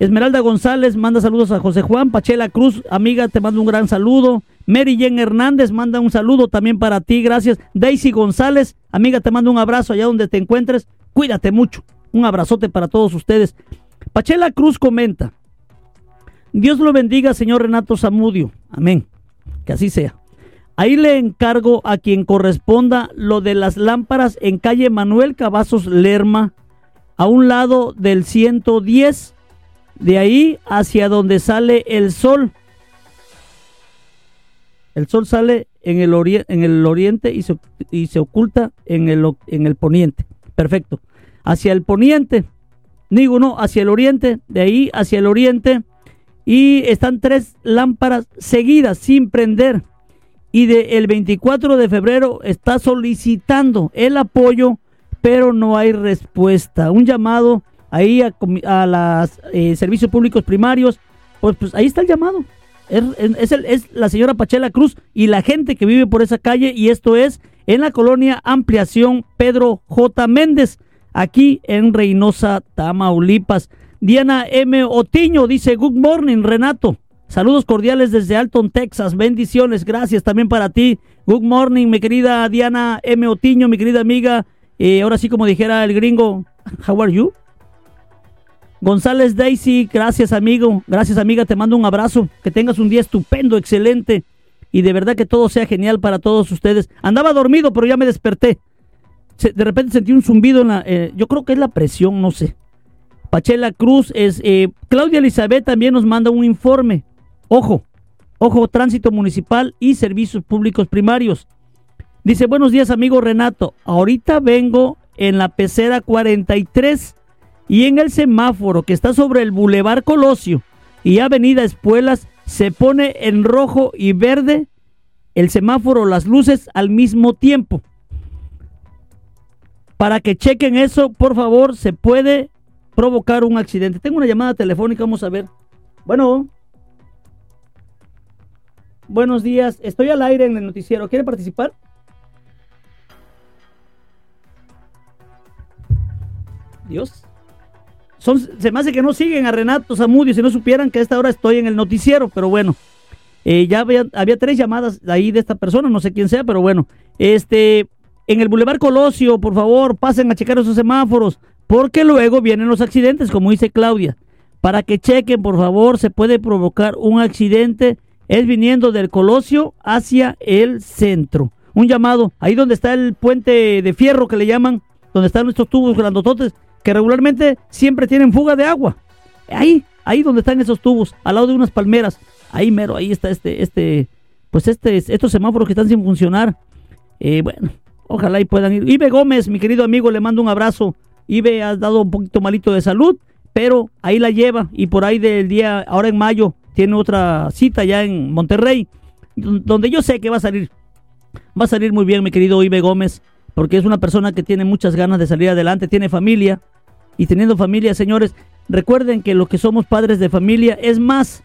Esmeralda González manda saludos a José Juan. Pachela Cruz, amiga, te mando un gran saludo. Mary Jen Hernández manda un saludo también para ti, gracias. Daisy González, amiga, te mando un abrazo allá donde te encuentres. Cuídate mucho. Un abrazote para todos ustedes. Pachela Cruz comenta, Dios lo bendiga, señor Renato Zamudio. Amén. Que así sea. Ahí le encargo a quien corresponda lo de las lámparas en calle Manuel Cavazos Lerma, a un lado del 110, de ahí hacia donde sale el sol. El sol sale en el, en el oriente y se, y se oculta en el, en el poniente. Perfecto. Hacia el poniente, digo no, hacia el oriente, de ahí hacia el oriente. Y están tres lámparas seguidas sin prender. Y de el 24 de febrero está solicitando el apoyo, pero no hay respuesta. Un llamado ahí a, a los eh, servicios públicos primarios. Pues, pues ahí está el llamado. Es, es, la señora Pachela Cruz y la gente que vive por esa calle y esto es en la colonia Ampliación Pedro J. Méndez, aquí en Reynosa, Tamaulipas. Diana M. Otiño dice, Good morning, Renato. Saludos cordiales desde Alton, Texas. Bendiciones, gracias también para ti. Good morning, mi querida Diana M. Otiño, mi querida amiga. Eh, ahora sí, como dijera el gringo, how are you? González Daisy, gracias amigo, gracias amiga, te mando un abrazo, que tengas un día estupendo, excelente y de verdad que todo sea genial para todos ustedes. Andaba dormido, pero ya me desperté. de repente sentí un zumbido en la, eh, yo creo que es la presión, no sé. Pachela Cruz es, eh, Claudia Elizabeth también nos manda un informe. Ojo, ojo, tránsito municipal y servicios públicos primarios. Dice, buenos días amigo Renato, ahorita vengo en la pecera 43 y en el semáforo que está sobre el Boulevard Colosio y Avenida Espuelas se pone en rojo y verde el semáforo, las luces al mismo tiempo. Para que chequen eso, por favor, se puede provocar un accidente. Tengo una llamada telefónica, vamos a ver. Bueno. Buenos días, estoy al aire en el noticiero. ¿Quiere participar? Dios se me hace que no siguen a Renato Zamudio si no supieran que a esta hora estoy en el noticiero, pero bueno. Eh, ya había, tres llamadas ahí de esta persona, no sé quién sea, pero bueno. Este, en el Boulevard Colosio, por favor, pasen a checar esos semáforos, porque luego vienen los accidentes, como dice Claudia. Para que chequen, por favor, se puede provocar un accidente, es viniendo del Colosio hacia el centro. Un llamado, ahí donde está el puente de fierro que le llaman, donde están nuestros tubos grandototes, que regularmente siempre tienen fuga de agua. Ahí, ahí donde están esos tubos, al lado de unas palmeras. Ahí mero, ahí está este, este, pues este, estos semáforos que están sin funcionar. Eh, bueno, ojalá y puedan ir. Ibe Gómez, mi querido amigo, le mando un abrazo. Ibe ha dado un poquito malito de salud, pero ahí la lleva y por ahí del día, ahora en mayo, tiene otra cita ya en Monterrey, donde yo sé que va a salir. Va a salir muy bien, mi querido Ibe Gómez, porque es una persona que tiene muchas ganas de salir adelante, tiene familia, y teniendo familia, señores, recuerden que lo que somos padres de familia es más,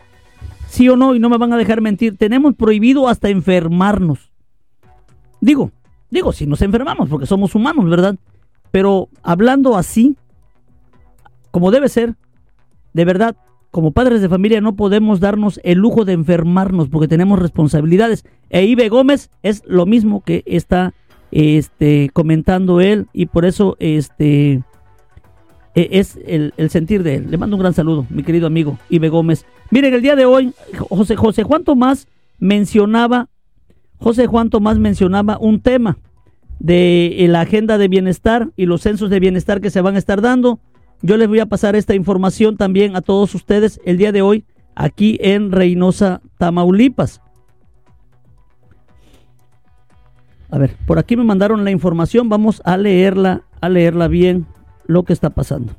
sí o no, y no me van a dejar mentir, tenemos prohibido hasta enfermarnos. Digo, digo, si nos enfermamos, porque somos humanos, ¿verdad? Pero hablando así, como debe ser, de verdad, como padres de familia no podemos darnos el lujo de enfermarnos porque tenemos responsabilidades. E Ibe Gómez es lo mismo que está este, comentando él y por eso este, e, es el, sentir de él. Le mando un gran saludo, mi querido amigo Ibe Gómez. Miren, el día de hoy, José, José Juan Tomás mencionaba, José Juan Tomás mencionaba un tema de la agenda de bienestar y los censos de bienestar que se van a estar dando. Yo les voy a pasar esta información también a todos ustedes el día de hoy aquí en Reynosa, Tamaulipas. A ver, por aquí me mandaron la información, vamos a leerla, a leerla bien lo que está pasando.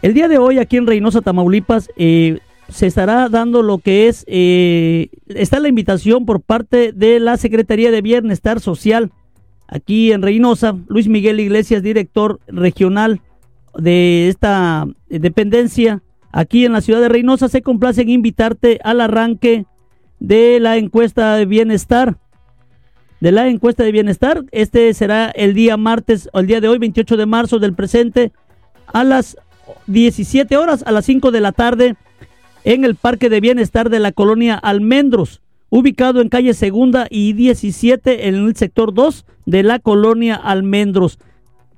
El día de hoy aquí en Reynosa, Tamaulipas, eh, se estará dando lo que es, eh, está la invitación por parte de la Secretaría de Bienestar Social aquí en Reynosa, Luis Miguel Iglesias, director regional de esta dependencia aquí en la ciudad de Reynosa, se complace en invitarte al arranque de la encuesta de bienestar de la encuesta de bienestar. Este será el día martes, o el día de hoy, 28 de marzo del presente, a las 17 horas, a las 5 de la tarde, en el Parque de Bienestar de la colonia Almendros, ubicado en calle Segunda y 17 en el sector 2 de la colonia Almendros.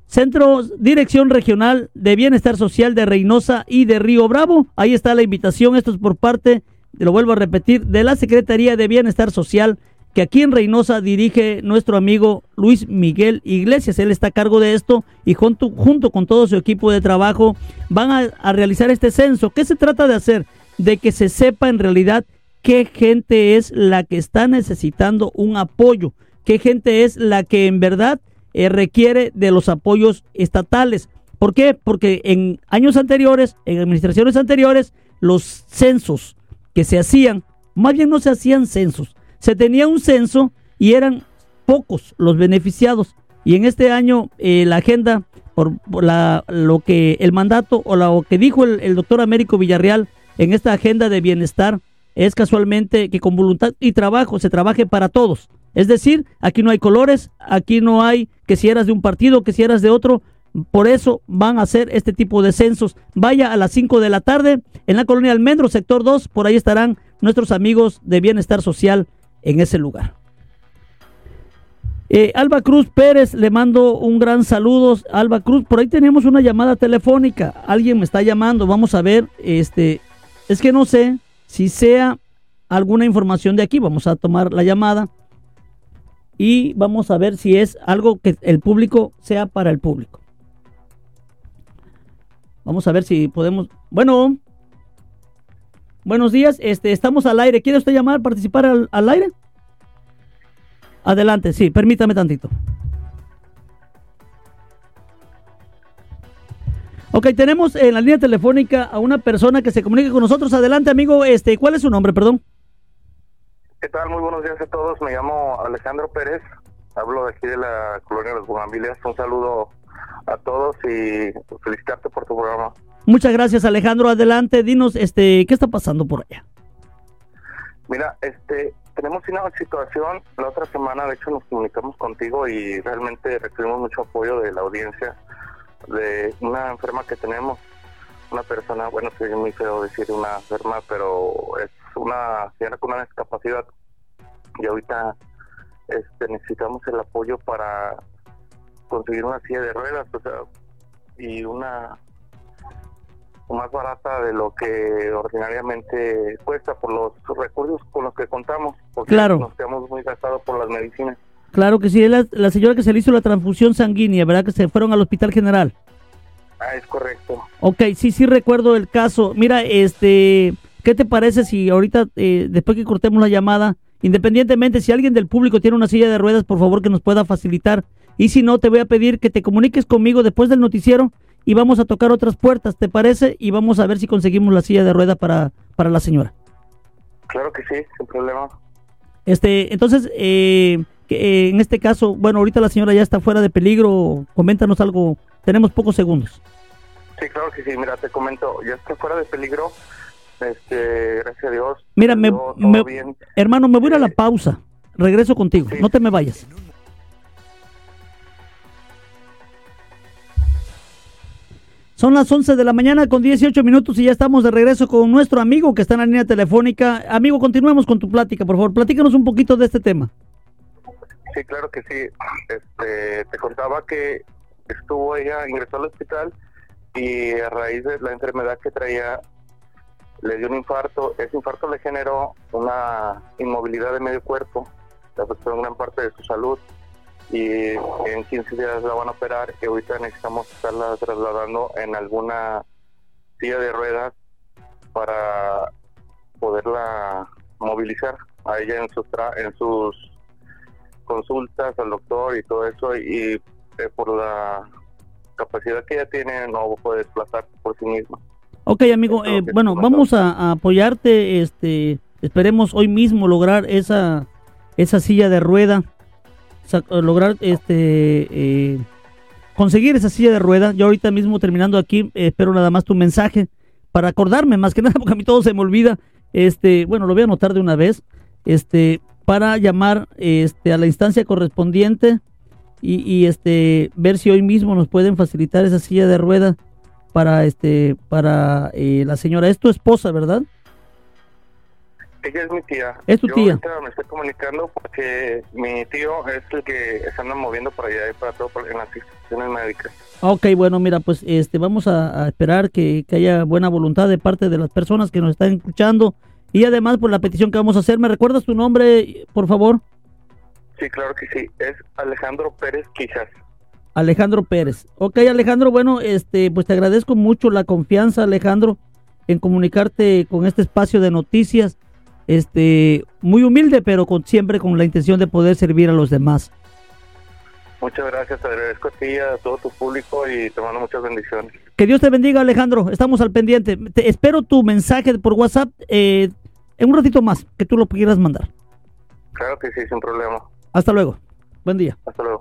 Centro Dirección Regional de Bienestar Social de Reynosa y de Río Bravo. Ahí está la invitación. Esto es por parte, lo vuelvo a repetir, de la Secretaría de Bienestar Social que aquí en Reynosa dirige nuestro amigo Luis Miguel Iglesias. Él está a cargo de esto y junto, junto con todo su equipo de trabajo van a, a realizar este censo. ¿Qué se trata de hacer? De que se sepa en realidad qué gente es la que está necesitando un apoyo, qué gente es la que en verdad eh, requiere de los apoyos estatales. ¿Por qué? Porque en años anteriores, en administraciones anteriores, los censos que se hacían, más bien no se hacían censos, se tenía un censo y eran pocos los beneficiados. Y en este año eh, la agenda, por, la, lo que el mandato o lo que dijo el, el doctor Américo Villarreal en esta agenda de bienestar, es casualmente que con voluntad y trabajo se trabaje para todos. Es decir, aquí no hay colores, aquí no hay que si eras de un partido, que si eras de otro. Por eso van a hacer este tipo de censos. Vaya a las 5 de la tarde en la colonia Almendro, sector 2. Por ahí estarán nuestros amigos de Bienestar Social en ese lugar. Eh, Alba Cruz Pérez, le mando un gran saludo. Alba Cruz, por ahí tenemos una llamada telefónica. Alguien me está llamando. Vamos a ver. Este, es que no sé si sea alguna información de aquí. Vamos a tomar la llamada y vamos a ver si es algo que el público sea para el público. Vamos a ver si podemos. Bueno, buenos días. Este, estamos al aire. ¿Quiere usted llamar, participar al, al aire? Adelante, sí, permítame tantito. Ok, tenemos en la línea telefónica a una persona que se comunica con nosotros. Adelante, amigo. Este, ¿cuál es su nombre, perdón? ¿Qué tal? Muy buenos días a todos. Me llamo Alejandro Pérez. Hablo de aquí de la colonia de las Bugambilias. Un saludo a todos y felicitarte por tu programa. Muchas gracias, Alejandro. Adelante, dinos, este, ¿qué está pasando por allá? Mira, este, tenemos una situación. La otra semana, de hecho, nos comunicamos contigo y realmente recibimos mucho apoyo de la audiencia de una enferma que tenemos, una persona, bueno, es muy feo decir una enferma, pero es una señora con una discapacidad y ahorita este, necesitamos el apoyo para conseguir una silla de ruedas, o sea, y una más barata de lo que ordinariamente cuesta por los recursos con los que contamos, porque Claro. nos quedamos muy gastados por las medicinas. Claro que sí, es la, la señora que se le hizo la transfusión sanguínea, ¿verdad? Que se fueron al hospital general. Ah, es correcto. Ok, sí, sí recuerdo el caso. Mira, este, ¿qué te parece si ahorita, eh, después que cortemos la llamada, independientemente si alguien del público tiene una silla de ruedas, por favor que nos pueda facilitar? Y si no, te voy a pedir que te comuniques conmigo después del noticiero y vamos a tocar otras puertas, ¿te parece? Y vamos a ver si conseguimos la silla de ruedas para, para la señora. Claro que sí, sin problema. Este, entonces, eh, que, eh, en este caso, bueno, ahorita la señora ya está fuera de peligro. Coméntanos algo. Tenemos pocos segundos. Sí, claro que sí. Mira, te comento, ya está fuera de peligro. Este, gracias a Dios. Mira, me, todo- todo me- bien. hermano, me voy a ir a la pausa. Regreso contigo. Sí. No te me vayas. Son las 11 de la mañana con 18 minutos y ya estamos de regreso con nuestro amigo que está en la línea telefónica. Amigo, continuemos con tu plática, por favor. Platícanos un poquito de este tema. Sí, claro que sí. Este, te contaba que estuvo ella, ingresó al hospital y a raíz de la enfermedad que traía le dio un infarto. Ese infarto le generó una inmovilidad de medio cuerpo, le afectó en gran parte de su salud y en 15 días la van a operar y ahorita necesitamos estarla trasladando en alguna silla de ruedas para poderla movilizar a ella en sus tra- en sus consultas al doctor y todo eso y eh, por la capacidad que ella tiene no puede desplazarse por sí misma. Ok, amigo, eh, bueno, vamos a, a apoyarte, este, esperemos hoy mismo lograr esa, esa silla de rueda, eh, lograr, este, eh, conseguir esa silla de rueda. Yo ahorita mismo terminando aquí, eh, espero nada más tu mensaje para acordarme, más que nada, porque a mí todo se me olvida, este, bueno, lo voy a anotar de una vez, este, para llamar, este, a la instancia correspondiente y, y, este, ver si hoy mismo nos pueden facilitar esa silla de rueda para este para eh, la señora es tu esposa verdad Ella es mi tía. Es tu Yo tía. ahorita me estoy comunicando porque mi tío es el que se anda moviendo para allá y para todo en las instituciones médicas. ok bueno mira pues este vamos a, a esperar que, que haya buena voluntad de parte de las personas que nos están escuchando y además por la petición que vamos a hacer me recuerdas tu nombre por favor Sí, claro que sí. Es Alejandro Pérez Quijas. Alejandro Pérez. Ok, Alejandro, bueno, este, pues te agradezco mucho la confianza, Alejandro, en comunicarte con este espacio de noticias. Este, muy humilde, pero con siempre con la intención de poder servir a los demás. Muchas gracias, te agradezco a ti y a todo tu público y te mando muchas bendiciones. Que Dios te bendiga, Alejandro. Estamos al pendiente. Te espero tu mensaje por WhatsApp eh, en un ratito más, que tú lo quieras mandar. Claro que sí, sin problema. Hasta luego. Buen día. Hasta luego.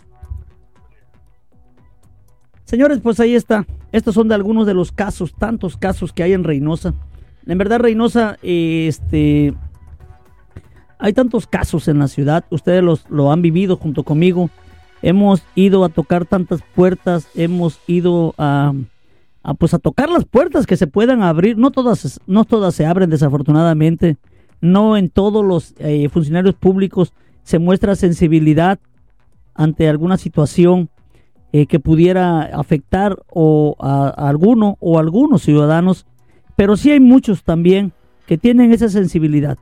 Señores, pues ahí está. Estos son de algunos de los casos, tantos casos que hay en Reynosa. En verdad, Reynosa, este, hay tantos casos en la ciudad. Ustedes los, lo han vivido junto conmigo. Hemos ido a tocar tantas puertas. Hemos ido a, a, pues a tocar las puertas que se puedan abrir. No todas, no todas se abren, desafortunadamente. No en todos los eh, funcionarios públicos se muestra sensibilidad ante alguna situación eh, que pudiera afectar a, a, alguno o algunos ciudadanos, pero sí hay muchos también que tienen esa sensibilidad,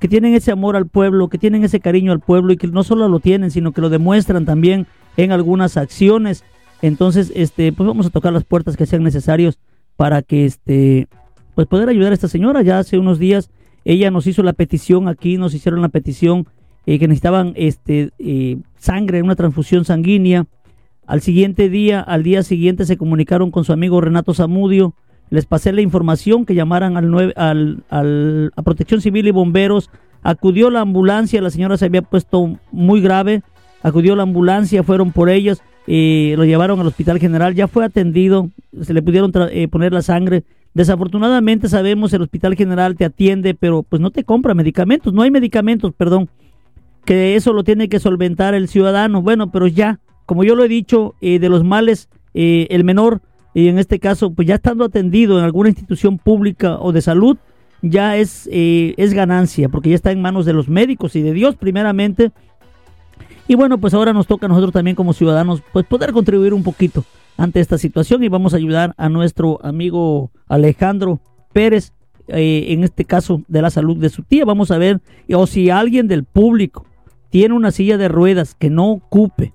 que tienen ese amor al pueblo, que tienen ese cariño al pueblo y que no solo lo tienen, sino que lo demuestran también en algunas acciones. Entonces, este, pues vamos a tocar las puertas que sean necesarios para que este, pues poder ayudar a esta señora. Ya hace unos días ella nos hizo la petición aquí, nos hicieron la petición eh, que necesitaban este eh, sangre, una transfusión sanguínea. Al siguiente día, al día siguiente se comunicaron con su amigo Renato Zamudio. Les pasé la información que llamaran al, 9, al, al, a Protección Civil y Bomberos. Acudió la ambulancia, la señora se había puesto muy grave. Acudió la ambulancia, fueron por ellos, eh, lo llevaron al Hospital General. Ya fue atendido, se le pudieron eh, poner la sangre. Desafortunadamente sabemos el Hospital General te atiende, pero pues no te compra medicamentos, no hay medicamentos, perdón, que eso lo tiene que solventar el ciudadano. Bueno, pero ya, como yo lo he dicho, eh, de los males, eh, el menor, y en este caso, pues ya estando atendido en alguna institución pública o de salud, ya es, eh, es ganancia, porque ya está en manos de los médicos y de Dios primeramente. Y bueno, pues ahora nos toca a nosotros también como ciudadanos, pues poder contribuir un poquito ante esta situación y vamos a ayudar a nuestro amigo Alejandro Pérez, eh, en este caso de la salud de su tía. Vamos a ver, o si alguien del público tiene una silla de ruedas que no ocupe,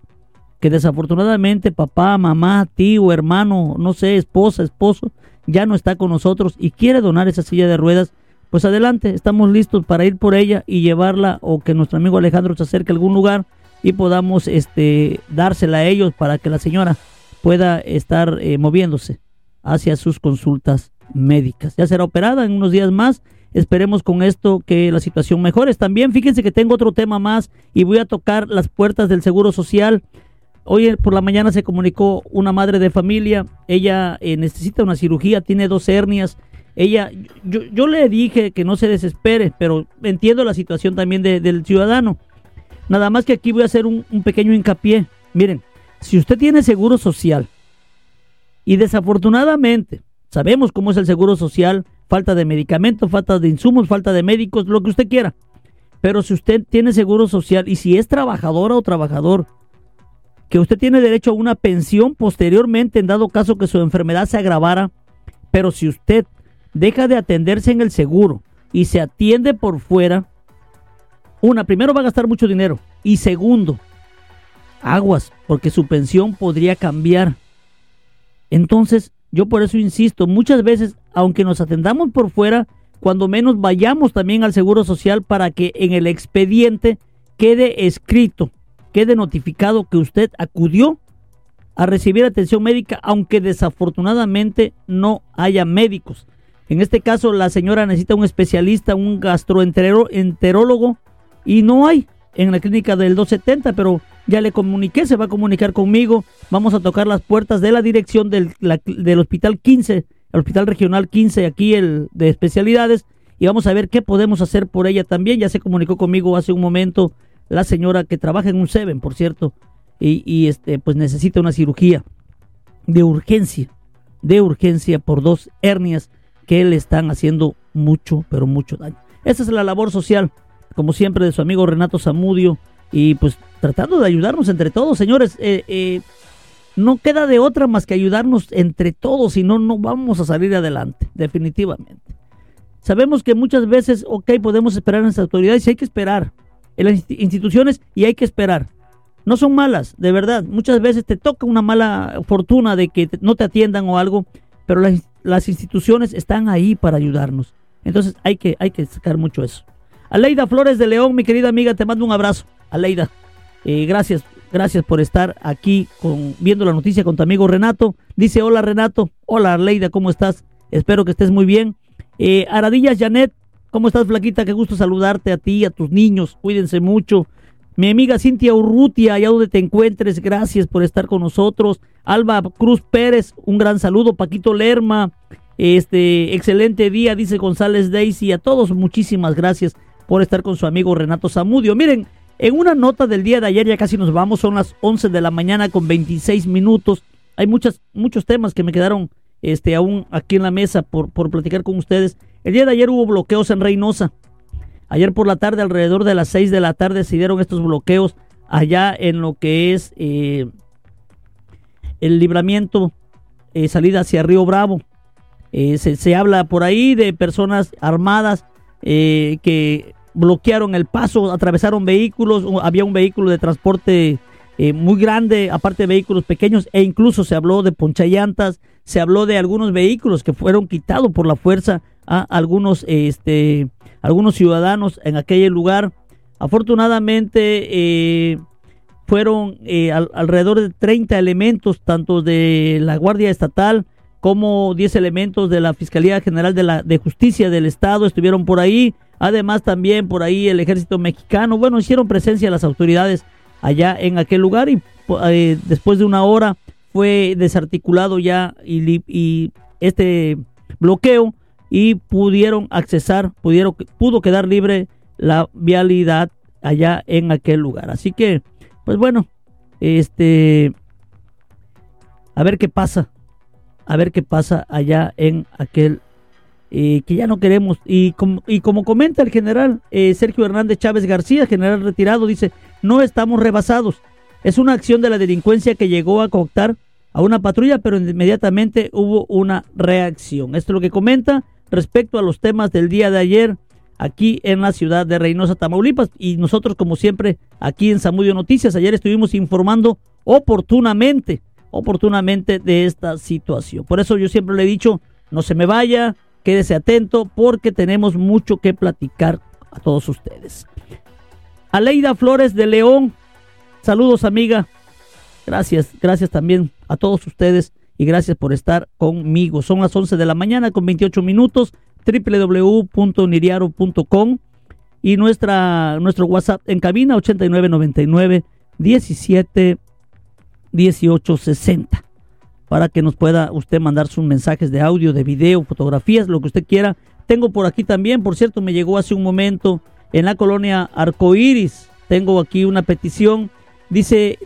que desafortunadamente papá, mamá, tío, hermano, no sé, esposa, esposo, ya no está con nosotros y quiere donar esa silla de ruedas, pues adelante, estamos listos para ir por ella y llevarla o que nuestro amigo Alejandro se acerque a algún lugar y podamos este dársela a ellos para que la señora pueda estar eh, moviéndose hacia sus consultas médicas. Ya será operada en unos días más. Esperemos con esto que la situación mejore. También fíjense que tengo otro tema más y voy a tocar las puertas del Seguro Social. Hoy por la mañana se comunicó una madre de familia. Ella eh, necesita una cirugía, tiene dos hernias. Ella, yo, yo, le dije que no se desespere, pero entiendo la situación también de, del ciudadano. Nada más que aquí voy a hacer un, un pequeño hincapié. Miren, si usted tiene seguro social y desafortunadamente sabemos cómo es el seguro social, falta de medicamentos, falta de insumos, falta de médicos, lo que usted quiera. Pero si usted tiene seguro social y si es trabajadora o trabajador, que usted tiene derecho a una pensión posteriormente en dado caso que su enfermedad se agravara, pero si usted deja de atenderse en el seguro y se atiende por fuera, una, primero va a gastar mucho dinero y segundo, aguas, porque su pensión podría cambiar. Entonces, yo por eso insisto, muchas veces, aunque nos atendamos por fuera, cuando menos vayamos también al Seguro Social para que en el expediente quede escrito, quede notificado que usted acudió a recibir atención médica, aunque desafortunadamente no haya médicos. En este caso, la señora necesita un especialista, un gastroenterólogo, y no hay en la clínica del 270, pero ya le comuniqué, se va a comunicar conmigo. Vamos a tocar las puertas de la dirección del, del Hospital 15, el Hospital Regional 15, aquí el de especialidades, y vamos a ver qué podemos hacer por ella también. Ya se comunicó conmigo hace un momento la señora que trabaja en un Seven, por cierto, y, y este, pues necesita una cirugía de urgencia, de urgencia por dos hernias que le están haciendo mucho, pero mucho daño. Esa es la labor social, como siempre, de su amigo Renato Zamudio, y pues tratando de ayudarnos entre todos, señores. Eh, eh, no queda de otra más que ayudarnos entre todos, si no, no vamos a salir adelante, definitivamente. Sabemos que muchas veces, ok, podemos esperar a las autoridades, y hay que esperar, en las instituciones y hay que esperar. No son malas, de verdad. Muchas veces te toca una mala fortuna de que no te atiendan o algo, pero las, las instituciones están ahí para ayudarnos. Entonces hay que, hay que sacar mucho eso. Aleida Flores de León, mi querida amiga, te mando un abrazo. Aleida, eh, gracias, gracias por estar aquí con, viendo la noticia con tu amigo Renato. Dice, hola Renato, hola Aleida, ¿cómo estás? Espero que estés muy bien. Eh, Aradillas Janet, ¿cómo estás, flaquita? Qué gusto saludarte a ti, a tus niños. Cuídense mucho. Mi amiga Cintia Urrutia, allá donde te encuentres, gracias por estar con nosotros. Alba Cruz Pérez, un gran saludo. Paquito Lerma, este, excelente día, dice González Daisy. A todos, muchísimas gracias por estar con su amigo Renato Zamudio. Miren, en una nota del día de ayer, ya casi nos vamos, son las 11 de la mañana con 26 minutos. Hay muchas, muchos temas que me quedaron este, aún aquí en la mesa por, por platicar con ustedes. El día de ayer hubo bloqueos en Reynosa. Ayer por la tarde, alrededor de las 6 de la tarde, se dieron estos bloqueos allá en lo que es eh, el libramiento, eh, salida hacia Río Bravo. Eh, se, se, habla por ahí de personas armadas que bloquearon el paso, atravesaron vehículos, había un vehículo de transporte muy grande, aparte de vehículos pequeños, e incluso se habló de ponchallantas, se habló de algunos vehículos que fueron quitados por la fuerza a algunos este algunos ciudadanos en aquel lugar. Afortunadamente eh, fueron eh, al, alrededor de 30 elementos, tanto de la Guardia Estatal como 10 elementos de la Fiscalía General de, la, de Justicia del Estado estuvieron por ahí. Además también por ahí el ejército mexicano. Bueno, hicieron presencia las autoridades allá en aquel lugar y eh, después de una hora fue desarticulado ya y, y este bloqueo y pudieron accesar, pudieron, pudo quedar libre la vialidad allá en aquel lugar. Así que, pues bueno, este, a ver qué pasa, a ver qué pasa allá en aquel eh, que ya no queremos. Y como, y como comenta el general eh, Sergio Hernández Chávez García, general retirado, dice, no estamos rebasados. Es una acción de la delincuencia que llegó a cooptar a una patrulla, pero inmediatamente hubo una reacción. Esto es lo que comenta respecto a los temas del día de ayer aquí en la ciudad de Reynosa, Tamaulipas. Y nosotros, como siempre, aquí en Samudio Noticias, ayer estuvimos informando oportunamente, oportunamente de esta situación. Por eso yo siempre le he dicho, no se me vaya, quédese atento, porque tenemos mucho que platicar a todos ustedes. Aleida Flores de León, saludos amiga. Gracias, gracias también a todos ustedes y gracias por estar conmigo. Son las 11 de la mañana con 28 minutos, www.niriaro.com y nuestra, nuestro WhatsApp en cabina 8999 17 18 60 para que nos pueda usted mandar sus mensajes de audio, de video, fotografías, lo que usted quiera. Tengo por aquí también, por cierto, me llegó hace un momento en la colonia Arcoiris. Tengo aquí una petición. Dice,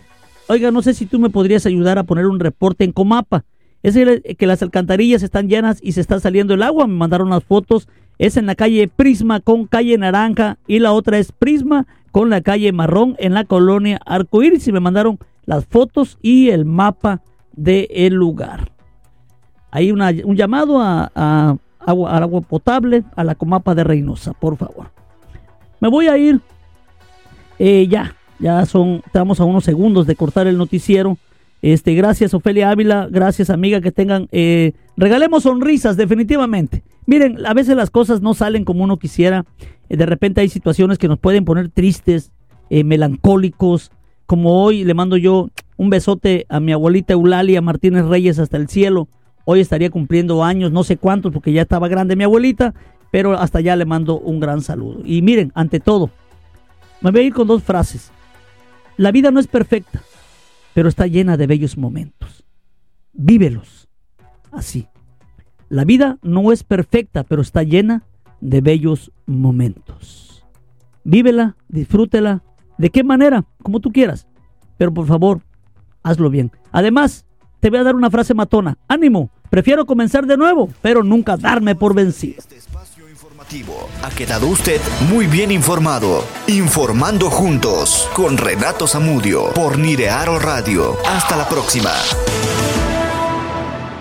Oiga, no sé si tú me podrías ayudar a poner un reporte en Comapa. Es que las alcantarillas están llenas y se está saliendo el agua. Me mandaron las fotos. Es en la calle Prisma con calle Naranja y la otra es Prisma con la calle Marrón en la colonia Arcoíris. Y me mandaron las fotos y el mapa del lugar. Hay una, un llamado a, agua, al agua potable a la Comapa de Reynosa, por favor. Me voy a ir eh, ya ya son, estamos a unos segundos de cortar el noticiero. Este, gracias Ofelia Ávila, gracias amiga, que tengan, eh, regalemos sonrisas definitivamente. Miren, a veces las cosas no salen como uno quisiera. Eh, de repente hay situaciones que nos pueden poner tristes, melancólicos. Como hoy le mando yo un besote a mi abuelita Eulalia Martínez Reyes hasta el cielo. Hoy estaría cumpliendo años, no sé cuántos, porque ya estaba grande mi abuelita, pero hasta allá le mando un gran saludo. Y miren, ante todo, me voy a ir con dos frases. La vida no es perfecta, pero está llena de bellos momentos. Vívelos así. La vida no es perfecta, pero está llena de bellos momentos. Vívela, disfrútela. ¿De qué manera? Como tú quieras. Pero por favor, hazlo bien. Además, te voy a dar una frase matona. Ánimo, prefiero comenzar de nuevo, pero nunca darme por vencido. Ha quedado usted muy bien informado. Informando juntos con Renato Zamudio por Nirearo Radio. Hasta la próxima.